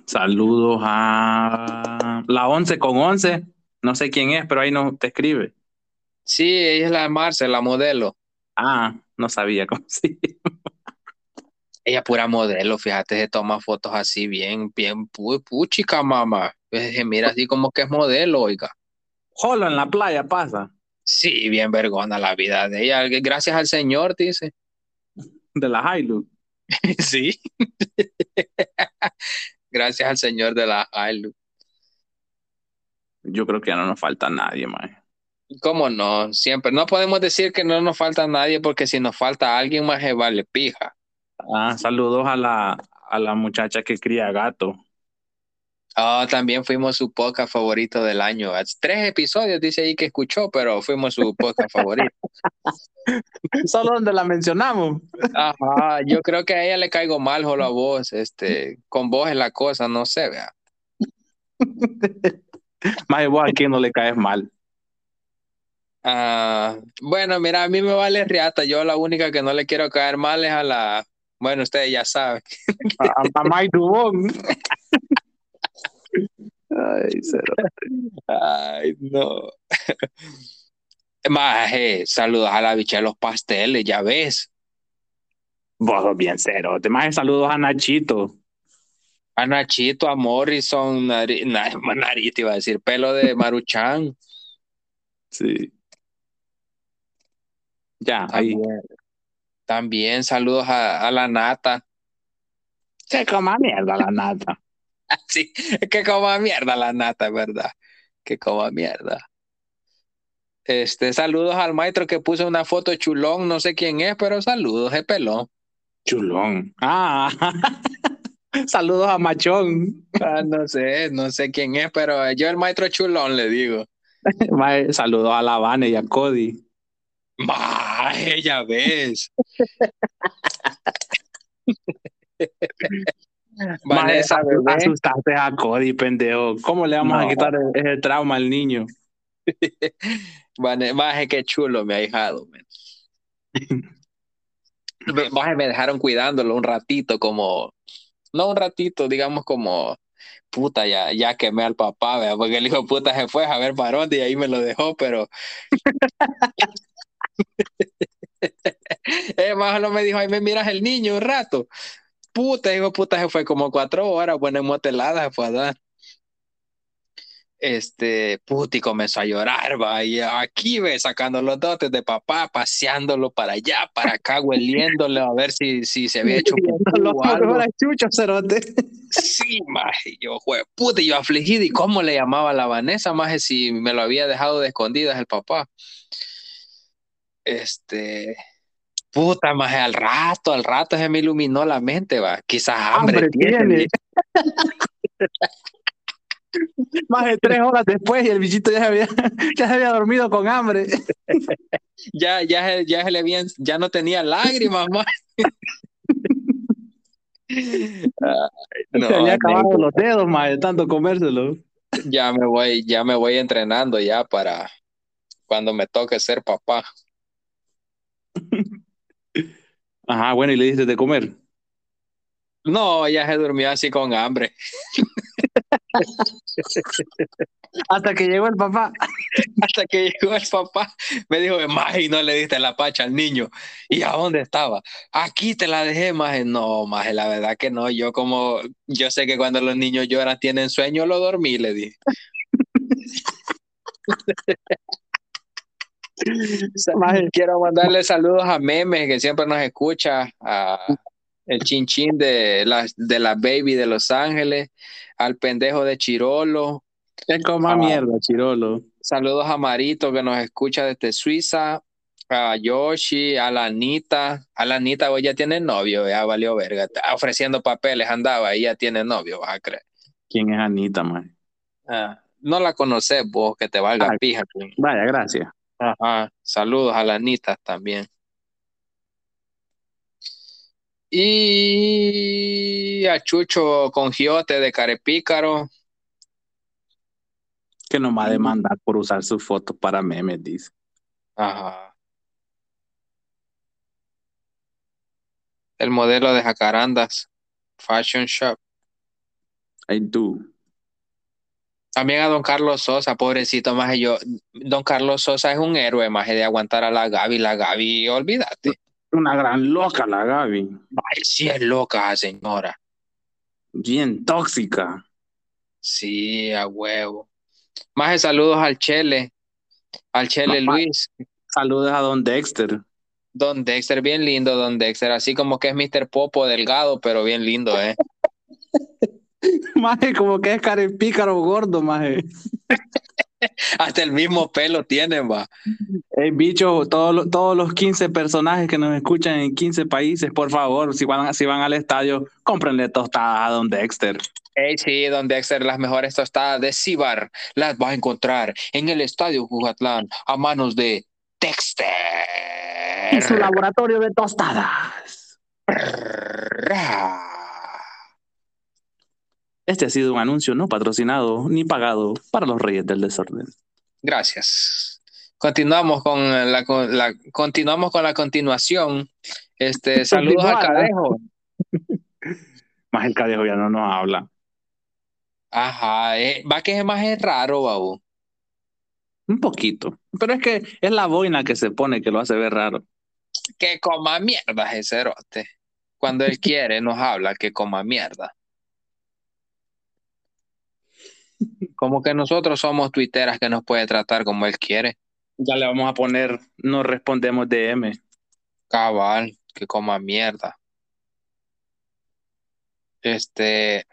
Saludos a la 11 con 11. No sé quién es, pero ahí no te escribe. Sí, ella es la Marce, la modelo. Ah, no sabía cómo se Ella pura modelo, fíjate, se toma fotos así bien, bien pu- puchica, mamá. Se mira así como que es modelo, oiga. Jolo en la playa pasa. Sí, bien vergona la vida de ella. Gracias al Señor, dice. De la Hilux. Sí. Gracias al Señor de la Hilux. Yo creo que ya no nos falta nadie, más. ¿Cómo no? Siempre. No podemos decir que no nos falta nadie porque si nos falta alguien más, se vale pija. Ah, saludos a la, a la muchacha que cría gato. Ah, también fuimos su podcast favorito del año. Tres episodios dice ahí que escuchó, pero fuimos su podcast favorito. Solo donde la mencionamos. Ajá, yo creo que a ella le caigo mal solo a vos, este, con vos es la cosa, no sé, vea. Más igual no le caes mal. Ah, bueno, mira, a mí me vale riata, yo la única que no le quiero caer mal es a la, bueno, ustedes ya saben. A, a Mike Dubón. Ay, cero. Ay, no. Maje, saludos a la bicha de los pasteles, ya ves. Vos sos bien cero. Más saludos a Nachito. A Nachito, a Morrison, nari, na- nariz, te iba a decir, pelo de Maruchan. Sí. Ya, ahí. También, también saludos a, a la Nata. Se coma mierda la nata. Sí, que coma mierda la Nata, verdad. Que coma mierda. Este, saludos al maestro que puso una foto chulón, no sé quién es, pero saludos, es pelón. Chulón. Ah. saludos a Machón. Ah, no sé, no sé quién es, pero yo el maestro chulón le digo. Mae, Saludos a La Habana y a Cody. Maje, ya ves. Vanessa, bebé. asustaste a Cody, pendejo. ¿Cómo le vamos No. a quitar el- trauma al niño? Maje, qué chulo me ha men. Me- dejaron cuidándolo un ratito, como, no un ratito, digamos como, puta, ya, ya quemé al papá, vea, porque el hijo de puta se fue a ver dónde y ahí me lo dejó, pero. eh, más no me dijo, ahí me miras el niño un rato. Puta, hijo puta, se fue como cuatro horas, buena motelada se fue a dar. Este, puti comenzó a llorar, va, y aquí ve sacando los dotes de papá, paseándolo para allá, para acá, hueliéndole a ver si, si se había hecho o algo. chucho, cerote. Sí, maje, yo, jue, puta, yo afligido, ¿y cómo le llamaba a la Vanessa, maje, si me lo había dejado de escondidas el papá? Este, puta, maje, al rato, al rato se me iluminó la mente, va, quizás hambre, Hambre tiene. Más de tres horas después y el bichito ya se había, ya se había dormido con hambre. ya, ya, ya se le habían, ya no tenía lágrimas. Ay, no, se había acabado los dedos, más de tanto comérselo. ya me voy, ya me voy entrenando ya para cuando me toque ser papá. Ajá, bueno, y le diste de comer. No, ella se durmió así con hambre. Hasta que llegó el papá. Hasta que llegó el papá, me dijo, maje, y no le diste la pacha al niño. ¿Y a dónde estaba? Aquí te la dejé, maje. No, maje, la verdad que no. Yo como, yo sé que cuando los niños lloran, tienen sueño, lo dormí, le dije. Maje, Quiero mandarle saludos a Memes, que siempre nos escucha, a el chinchín de la, de la baby de Los Ángeles, al pendejo de Chirolo. que coma Ah. mierda, chirolo. Saludos a Marito, que nos escucha desde Suiza, a Yoshi, a la Anita. A la Anita, hoy ya tiene novio, ya valió verga. Está Ofreciendo papeles andaba y ya tiene novio, vas a creer. ¿Quién es Anita, maje? Ah, no la conoces vos, que te valga pija. Vaya, gracias. Ajá. Saludos a la Anita también. Y a Chucho con Giote de Carepícaro. Que nos va a demandar por usar sus fotos para memes, dice. Ajá. El modelo de Jacarandas Fashion Shop. Ay, tú. También a don Carlos Sosa, pobrecito, más yo. Don Carlos Sosa es un héroe, más de aguantar a la Gaby. La Gaby, olvídate. Una gran loca la Gaby. Ay, sí es loca, señora. Bien tóxica. Sí, a huevo. Más de saludos al Chele, al Chele Mamá. Luis, Saludos a Don Dexter. Don Dexter, bien lindo, Don Dexter, así como que es Mr. Popo delgado, pero bien lindo, ¿eh? Maje, como que es carepícaro gordo, maje. Hasta el mismo pelo tiene, va. Hey, bicho, todos, los- todos los 15 personajes que nos escuchan en 15 países, por favor, si van, si van al estadio, cómprenle tostadas a Don Dexter. Hey, sí, Don Dexter, las mejores tostadas de Cibar las vas a encontrar en el Estadio Jugatlán a manos de Dexter. En su laboratorio de tostadas. Este ha sido un anuncio no patrocinado ni pagado para los Reyes del Desorden. Gracias. Continuamos con la, con la- continuamos con la continuación. Este, saludos al. Cadejo. Más el cadejo ya no nos habla. Ajá, eh, va que es más es raro, babu. Un poquito. Pero es que es la boina que se pone que lo hace ver raro. Que coma mierda ese cerote. Cuando él quiere nos habla que coma mierda. Como que nosotros somos tuiteras que nos puede tratar como él quiere. Ya le vamos a poner, no respondemos DM. Cabal, que coma mierda. Este.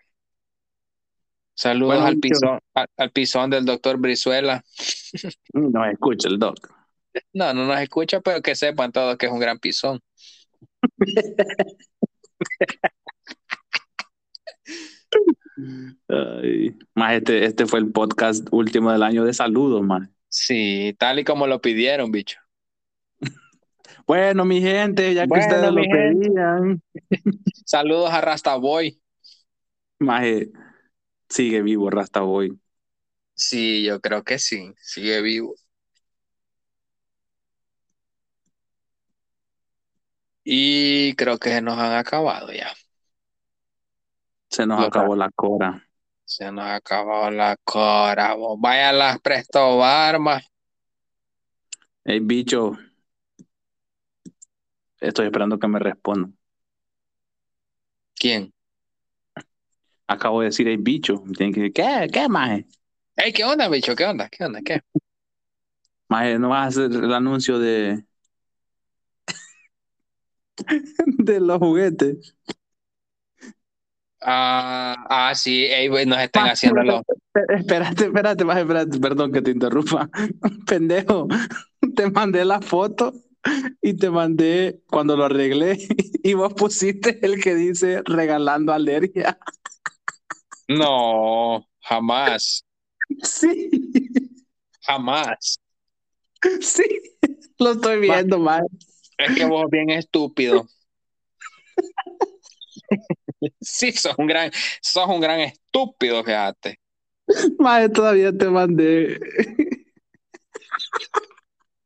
Saludos Bueno, al pisón, al, al pisón del doctor Brizuela. No escucha el doc. No, no nos escucha, pero que sepan todos que es un gran pisón. Ay, más este, este fue el podcast último del año de saludos, más. Sí, tal y como lo pidieron, bicho. Bueno, mi gente, ya que Bueno, ustedes lo gente. pedían, Saludos a Rastaboy. Maje, sigue vivo Rastaboy. Sí, yo creo que sí, sigue vivo. Y creo que nos han acabado ya. Se nos acabó la cora. Se nos acabado la cora. vos. Vaya las presto armas. Hey, bicho, estoy esperando que me respondan. ¿Quién? Acabo de decir, hey, bicho. Tienen que decir, ¿qué? ¿Qué, maje? Ey, ¿qué onda, bicho? ¿Qué onda? ¿Qué onda? ¿Qué? Maje, ¿no vas a hacer el anuncio de... de los juguetes? Ah, ah, sí, ey, güey, nos están haciendo Espérate, espérate, maje, espérate, perdón que te interrumpa. Pendejo, te mandé la foto y te mandé cuando lo arreglé y vos pusiste el que dice regalando alergia. No, jamás, Sí, jamás. sí, lo estoy viendo, maje. Es que vos bien estúpido. Sí, sos un gran, sos un gran estúpido, fíjate. Maje, todavía te mandé.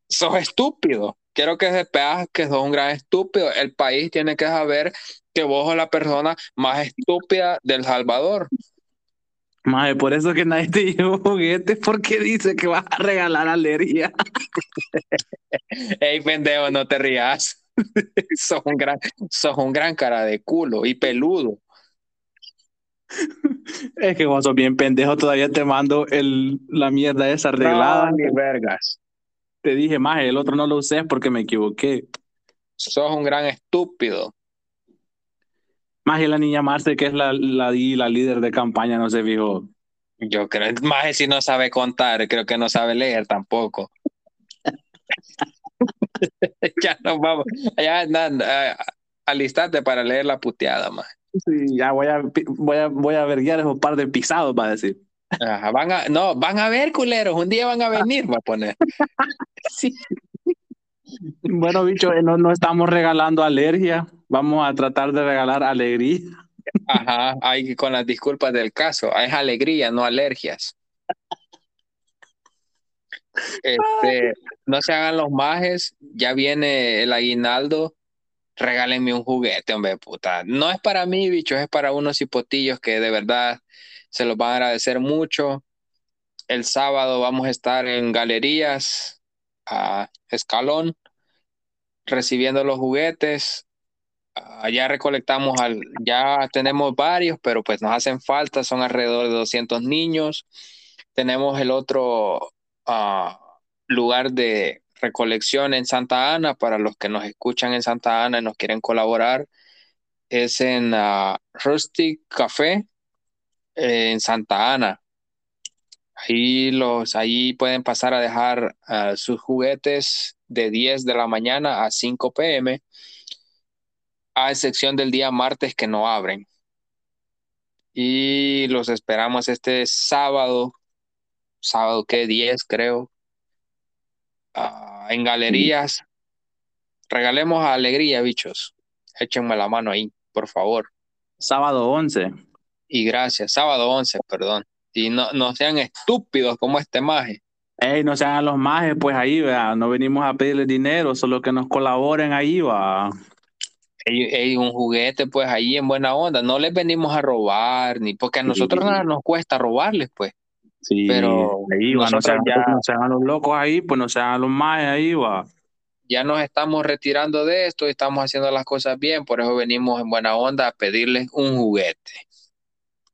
Sos estúpido. Quiero que sepas que sos un gran estúpido. El país tiene que saber que vos sos la persona más estúpida del Salvador. Maje, por eso que nadie te llevó juguetes porque dice que vas a regalar alergia. Ey, pendejo, no te rías. sos un gran, sos un gran cara de culo y peludo. Es que vos sos bien pendejo, todavía te mando el, la mierda esa arreglada. No, ni vergas. Te dije, maje, el otro no lo usé porque me equivoqué. Sos un gran estúpido. Maje, la niña Marce, que es la, la, la líder de campaña, no se fijó. Yo creo, más si no sabe contar, creo que no sabe leer tampoco. ya nos vamos. Ya andan, uh, alistate para leer la puteada, más. Sí, ya voy a, voy a, voy a verguiar esos par de pisados, va a decir. Ajá, van a, no, van a ver, culeros, un día van a venir, va a poner. Sí. Bueno, bicho, eh, no, no estamos regalando alergia, vamos a tratar de regalar alegría. Ajá, hay con las disculpas del caso, es alegría, no alergias. Este, no se hagan los majes, ya viene el aguinaldo, regálenme un juguete, hombre, puta. No es para mí, bicho, es para unos hipotillos que de verdad se los van a agradecer mucho. El sábado vamos a estar en galerías a Escalón recibiendo los juguetes. Uh, ya recolectamos, al, ya tenemos varios, pero pues nos hacen falta, son alrededor de 200 niños. Tenemos el otro lugar de recolección en Santa Ana para los que nos escuchan en Santa Ana y nos quieren colaborar. Es en uh, Rustic Café en Santa Ana. Ahí, los, pueden pasar a dejar uh, sus juguetes de 10 de la mañana a 5 pm, a excepción del día martes que no abren. Y los esperamos este sábado, sábado que 10 creo, uh, en galerías. Regalemos alegría, bichos. Échenme la mano ahí, por favor. Sábado 11 y gracias. Sábado 11, perdón. Y no, no sean estúpidos como este maje. Ey, no sean los majes, pues ahí, ¿verdad? No venimos a pedirle dinero, solo que nos colaboren ahí, va. Ey, ey, un juguete, pues ahí en buena onda. No les venimos a robar, ni porque a nosotros sí. nada nos cuesta robarles, pues. Sí, pero ahí, va, no, sean, ya... no sean los locos ahí, pues no sean los majes ahí, va. Ya nos estamos retirando de esto y estamos haciendo las cosas bien, por eso venimos en buena onda a pedirles un juguete.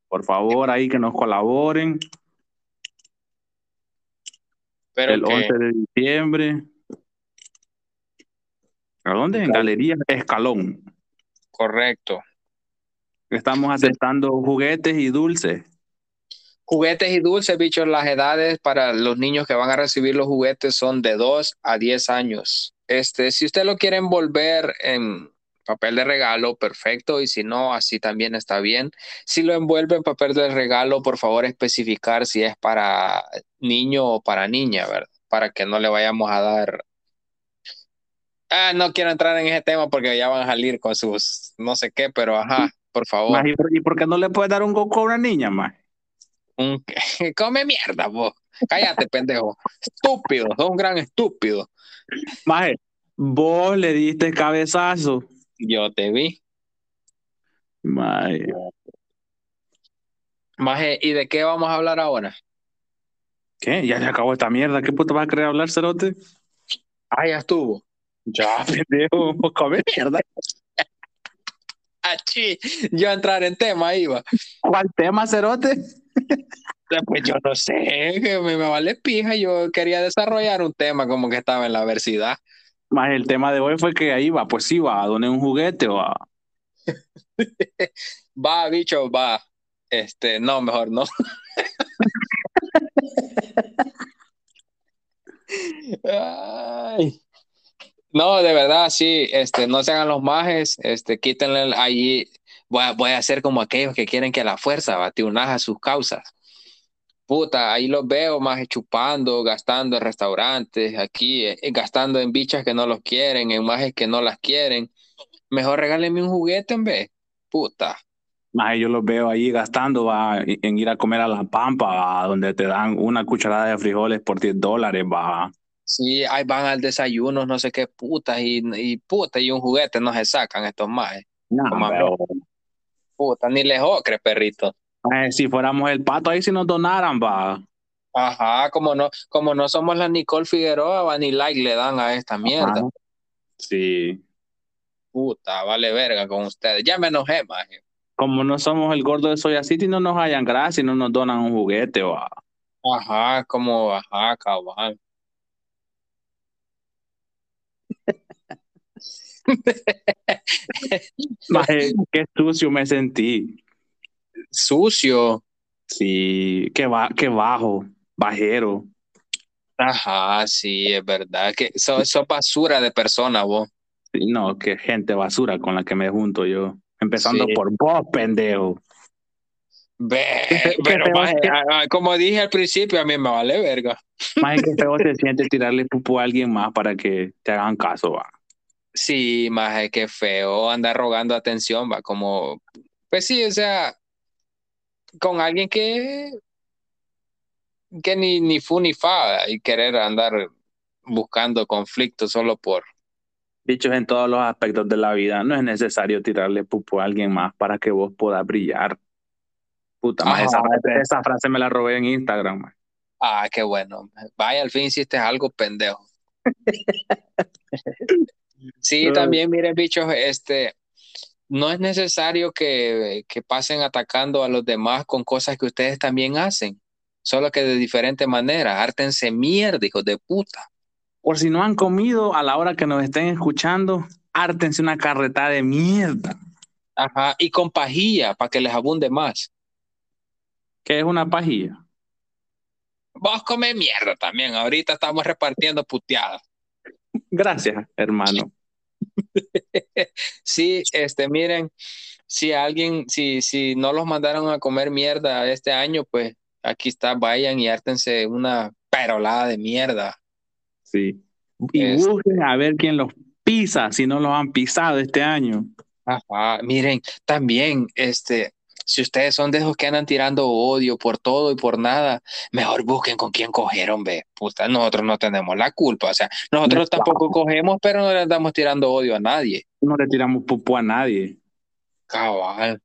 Por favor, ahí que nos colaboren. Pero el que... 11 de diciembre. ¿A dónde? En Galería Escalón. Correcto. Estamos aceptando juguetes y dulces. Juguetes y dulces, bichos, las edades para los niños que van a recibir los juguetes son de 2 a 10 años. Este, si usted lo quiere envolver en papel de regalo, perfecto, y si no, así también está bien. Si lo envuelve en papel de regalo, por favor especificar si es para niño o para niña, ¿verdad? Para que no le vayamos a dar... Ah, no quiero entrar en ese tema porque ya van a salir con sus no sé qué, pero ajá, por favor. ¿Y por, ¿y por qué no le puedes dar un goco a una niña, más? Un... Come mierda, vos. Cállate, pendejo. Estúpido, sos un gran estúpido. Maje, vos le diste cabezazo. Yo te vi. Maje. Maje, ¿y de qué vamos a hablar ahora? ¿Qué? Ya se acabó esta mierda. ¿Qué puto vas a querer hablar, Cerote? Ah, ya estuvo. Ya, pendejo. Come mierda. Achí, yo a entrar en tema iba. ¿Cuál tema, Cerote? Pues yo no sé, que me, me, vale pija. Yo quería desarrollar un tema como que estaba en la versidad. Más el tema de hoy fue que ahí va, pues sí, va, a donar un juguete o a. va, bicho, va. Este, no, mejor no. Ay. No, de verdad, sí, este, no se hagan los majes, este, quítenle ahí, voy a, voy a hacer como aquellos que quieren que a la fuerza batiunaja sus causas. Puta, ahí los veo más chupando, gastando en restaurantes, aquí, eh, gastando en bichas que no los quieren, en majes que no las quieren. Mejor regálenme un juguete en vez. Puta. Más yo los veo ahí gastando va, en ir a comer a la pampa, va, donde te dan una cucharada de frijoles por 10 dólares, va. Sí, ahí van al desayuno, no sé qué putas, y, y puta, y un juguete no se sacan estos majes. No, pero... Puta, ni les ocre, perrito. Eh, si fuéramos el pato, ahí si nos donaran, va. Ajá, como no, como no somos la Nicole Figueroa, va, ni like le dan a esta mierda. Ajá. Sí. Puta, vale verga con ustedes. Ya me enojé, maje. Como no somos el gordo de Soya City, no nos hayan gracia y no nos donan un juguete, va. Ajá, como, ajá, cabal. Maje, qué sucio me sentí. Sucio. Sí, qué, ba qué bajo, bajero. Ajá, sí, es verdad. Que sos, sos basura de persona, vos. Sí, no, que gente basura con la que me junto yo. Empezando Sí. por vos, pendejo. Qué pero maje, como dije al principio, a mí me vale verga. Más que feo se siente tirarle pupu a alguien más para que te hagan caso, va. Sí, maje, qué feo andar rogando atención, va, como, pues sí, o sea, con alguien que, que ni, ni fu ni fa y querer andar buscando conflictos solo por, Dichos en todos los aspectos de la vida, no es necesario tirarle pupu a alguien más para que vos puedas brillar. Puta, más Ajá, esa, frase, ok. esa frase me la robé en Instagram. man. ah, qué bueno, vaya, al fin hiciste algo pendejo. Sí, también miren, bichos, este, no es necesario que, que pasen atacando a los demás con cosas que ustedes también hacen, solo que de diferente manera. Hártense mierda, hijos de puta. Por si no han comido a la hora que nos estén escuchando, hártense una carreta de mierda. Ajá, y con pajilla para que les abunde más. que es una pajilla? Vos come mierda también. Ahorita estamos repartiendo puteadas. Gracias, hermano. Sí, este, miren, si alguien, si, si no los mandaron a comer mierda este año, pues aquí está, vayan y hártense una perolada de mierda. Sí. Y Este. busquen a ver quién los pisa si no los han pisado este año. Ajá, miren, también, este, si ustedes son de esos que andan tirando odio por todo y por nada, mejor busquen con quién cogieron, ve. Puta, nosotros no tenemos la culpa, o sea, nosotros No, tampoco cogemos, pero no le andamos tirando odio a nadie. No le tiramos pupu a nadie. Cabal.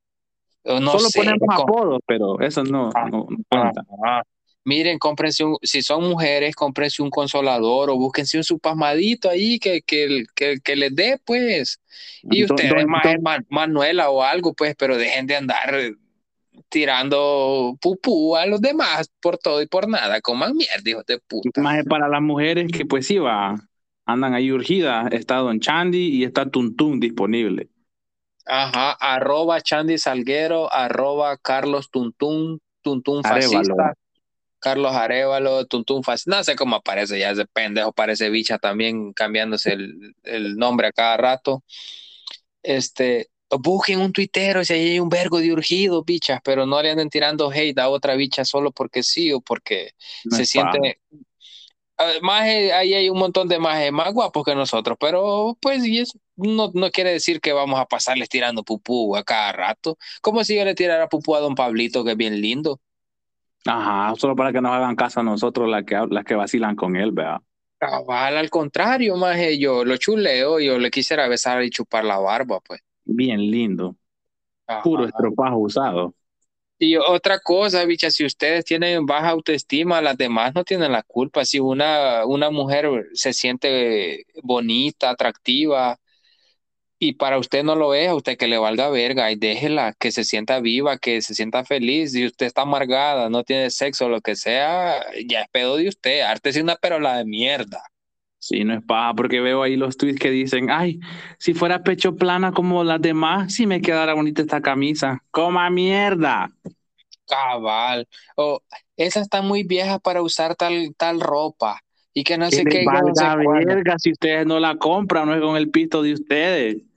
No Solo sé, ponemos con- apodos, pero eso no, Ah, no- no cuenta. Ajá. Miren, cómprense un, si son mujeres, cómprense un consolador o búsquense un su pasmadito ahí que, que, que, que les dé, pues. Y ustedes, do- Ma- do- Ma- Manuela o algo, pues, pero dejen de andar tirando pupú a los demás por todo y por nada. Coman mierda, hijos de puta. Más para las mujeres que pues sí va, andan ahí urgidas, está Don Chandy y está Tuntún disponible. Ajá, arroba Chandy Salguero, arroba Carlos Tuntún, Tuntún fascista. Carlos Arevalo, Tuntún Fascista. No sé cómo aparece ya ese pendejo, parece bicha también cambiándose el, el nombre a cada rato. Este, busquen un tuitero si hay un vergo de urgidos, bichas, pero no le anden tirando hate a otra bicha solo porque sí o porque No se es paja. siente. Más ahí hay un montón de más más guapos que nosotros, pero pues y eso no, no quiere decir que vamos a pasarles tirando pupú a cada rato. Como si yo le tirara pupú a don Pablito, que es bien lindo. Ajá, solo para que nos hagan caso a nosotros las que, las que vacilan con él, ¿verdad? Cabal, al contrario, más yo lo chuleo, yo le quisiera besar y chupar la barba, pues. Bien lindo. Puro Ajá. estropajo usado. Y otra cosa, bicha, si ustedes tienen baja autoestima, las demás no tienen la culpa. Si una, una mujer se siente bonita, atractiva, y para usted no lo es, a usted que le valga verga, y déjela, que se sienta viva, que se sienta feliz. Si usted está amargada, no tiene sexo, lo que sea, ya es pedo de usted. Ártese una perola de mierda. Sí, no es paja, porque veo ahí los tweets que dicen, ay, si fuera pecho plana como las demás, si me quedara bonita esta camisa. ¡Coma mierda! Cabal. O esa está muy vieja para usar tal, tal ropa. Y que no sé qué, verga si ustedes no la compran, no es con el pito de ustedes.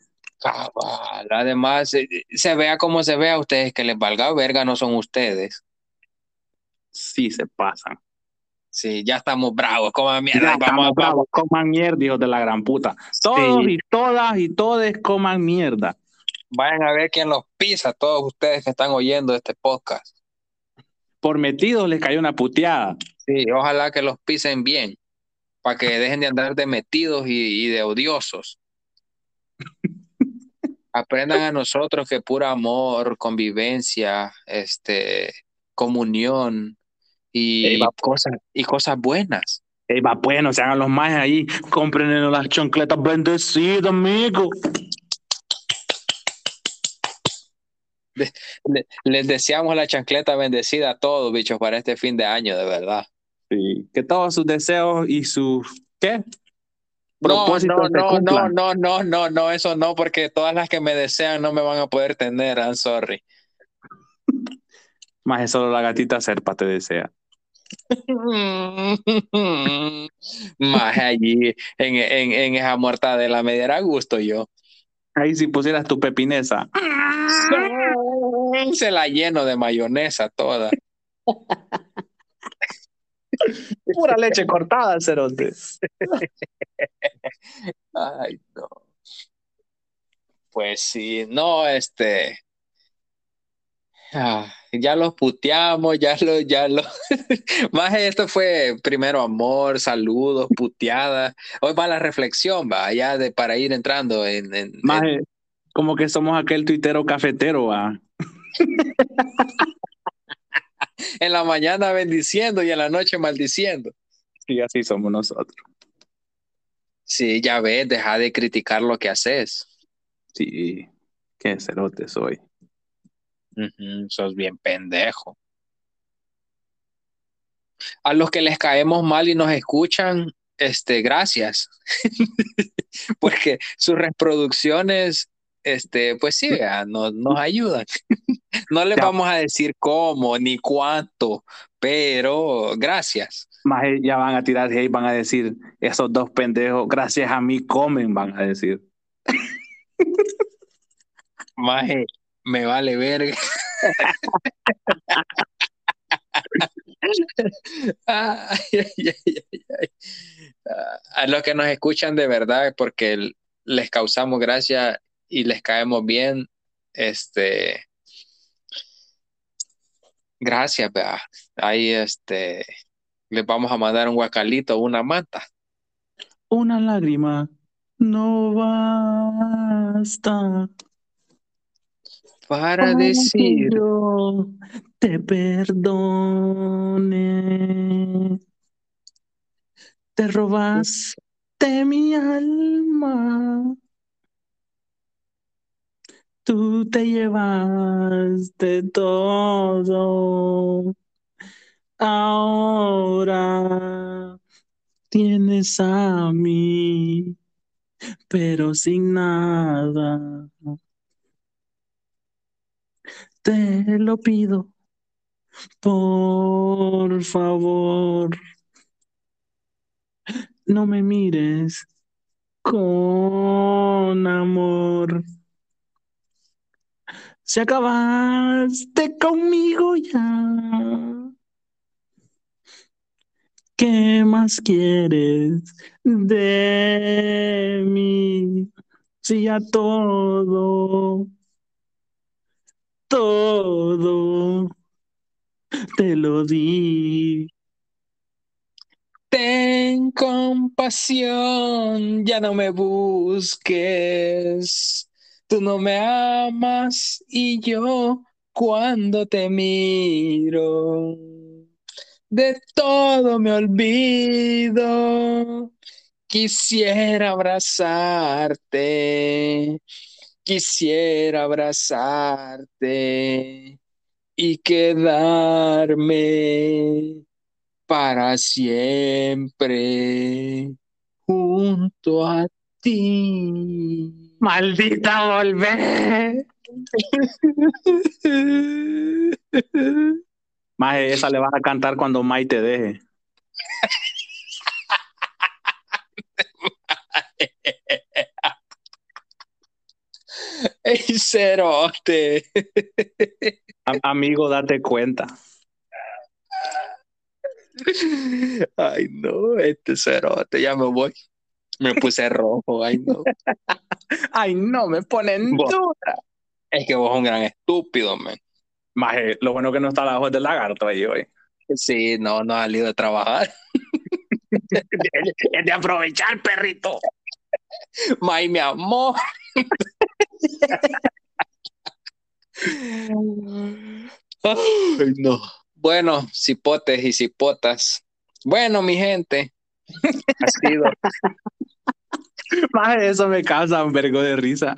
Cabal. Además, eh, se vea como se vea, ustedes que les valga verga, no son ustedes. Sí, se pasan. Sí, ya estamos bravos, como mierda. Ya vamos, bravos, coman mierda, hijos de la gran puta. Todos Sí. y todas y todes coman mierda. Vayan a ver quién los pisa, todos ustedes que están oyendo este podcast. Por metidos les cayó una puteada. Sí, ojalá que los pisen bien, para que dejen de andar de metidos y, y de odiosos. Aprendan a nosotros que puro amor, convivencia, este, comunión y Ey, va. cosas, y cosas buenas. Ey, va, pues, no se hagan los más ahí. Compren las chancletas bendecidas, amigo. Le- les deseamos la chancleta bendecida a todos, bichos, para este fin de año, de verdad. Sí. Que todos sus deseos y sus, ¿qué? No, Propósitos no, no, no, no, no, no, no, eso no, porque todas las que me desean no me van a poder tener, I'm sorry. Más es solo la gatita serpa te desea. Más allí, en, en, en esa mortadela me diera gusto yo. Ahí si pusieras tu pepinesa. Se la lleno de mayonesa toda. Pura leche cortada, cerote. Ay, no. Pues sí, no, este. ah, ya los puteamos, ya lo, ya lo. Más esto fue primero amor, saludos, puteadas. Hoy va la reflexión, va, ya de para ir entrando en, en- Maje, como que somos aquel tuitero cafetero, va. en la mañana bendiciendo y en la noche maldiciendo. Sí, así somos nosotros. Sí, ya ves, deja de criticar lo que haces. Sí, qué cerote soy. Ujú, sos bien pendejo. A los que les caemos mal y nos escuchan, este, gracias. Porque sus reproducciones, este, pues sí, nos, nos ayudan. No les vamos a decir cómo ni cuánto, pero gracias. Maje, ya van a tirar hate, van a decir, esos dos pendejos, gracias a mí comen, van a decir. Maje, me vale verga. A los que nos escuchan de verdad, porque les causamos gracia y les caemos bien, este, gracias, vea. Ahí, este, les vamos a mandar un guacalito o una manta. Una lágrima no basta Para decir, yo te perdone. Te robaste mi alma. Tú te llevaste todo. Ahora tienes a mí, pero sin nada. Te lo pido, por favor. No me mires con amor. Si acabaste conmigo ya, ¿qué más quieres de mí? Si ya todo, todo te lo di. ten compasión, ya no me busques. Tú no me amas y yo cuando te miro, de todo me olvido. Quisiera abrazarte, quisiera abrazarte y quedarme para siempre junto a ti. Maldita volver. Maje, esa le vas a cantar cuando Mai te deje. ¡Ey, cerote! Amigo, date cuenta. Ay, no, este cerote, ya me voy. Me puse rojo, ay, no. Ay, no, me ponen Vos. dura. Es que vos sos un gran estúpido, man. Maje, lo bueno que no está la voz del lagarto ahí hoy. Sí, no, no ha salido de trabajar. Es de aprovechar, perrito. May, mi amor. Ay, no. Bueno, cipotes y cipotas. Bueno, mi gente, ha sido, Maje, eso me causa un vergo de risa.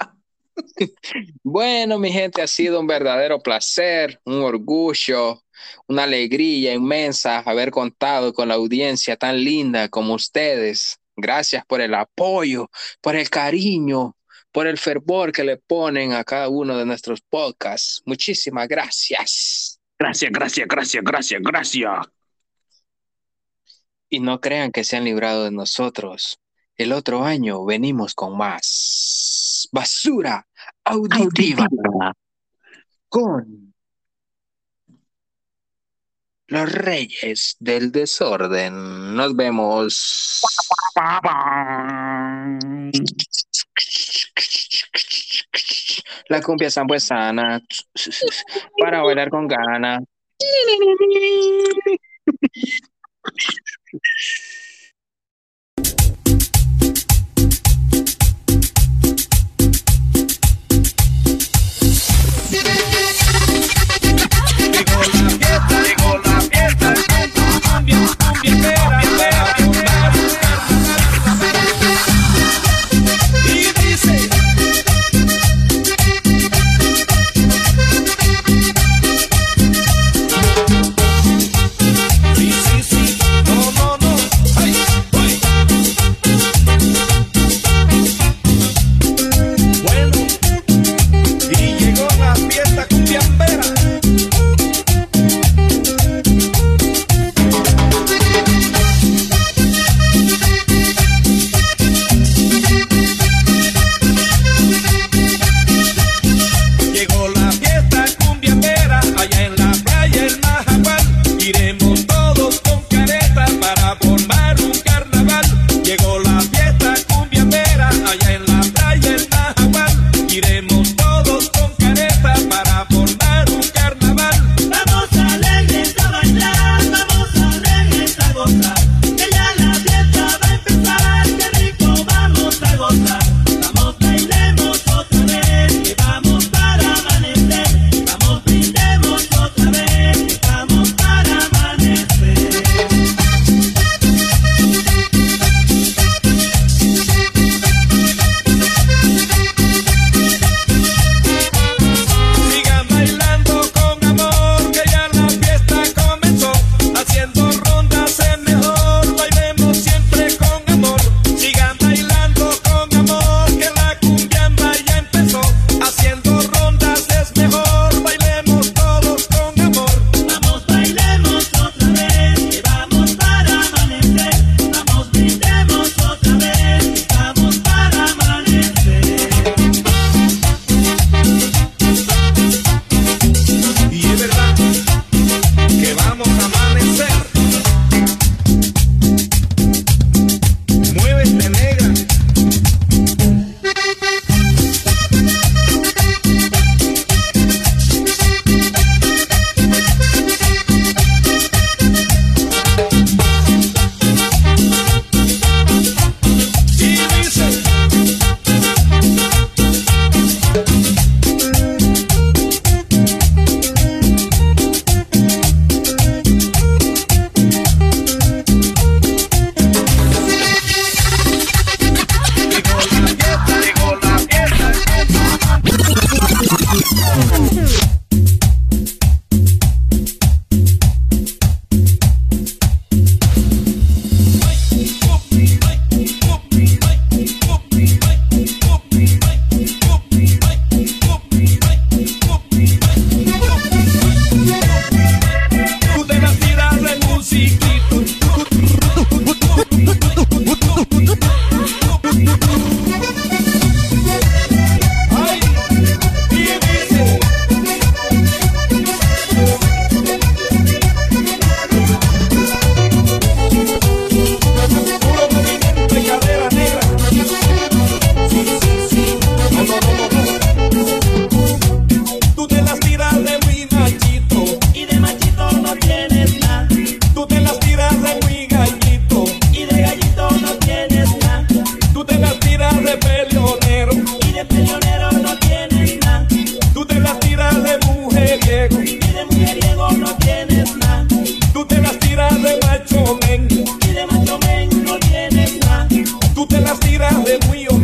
Bueno, mi gente, ha sido un verdadero placer, un orgullo, una alegría inmensa haber contado con la audiencia tan linda como ustedes. Gracias por el apoyo, por el cariño, por el fervor que le ponen a cada uno de nuestros podcasts. Muchísimas gracias. Gracias, gracias, gracias, gracias, gracias. Y no crean que se han librado de nosotros. El otro año venimos con más basura auditiva, con los reyes del desorden. Nos vemos. La cumbia sambuesana para bailar con gana. llegó la fiesta, llegó la fiesta, cumbia, cumbietera.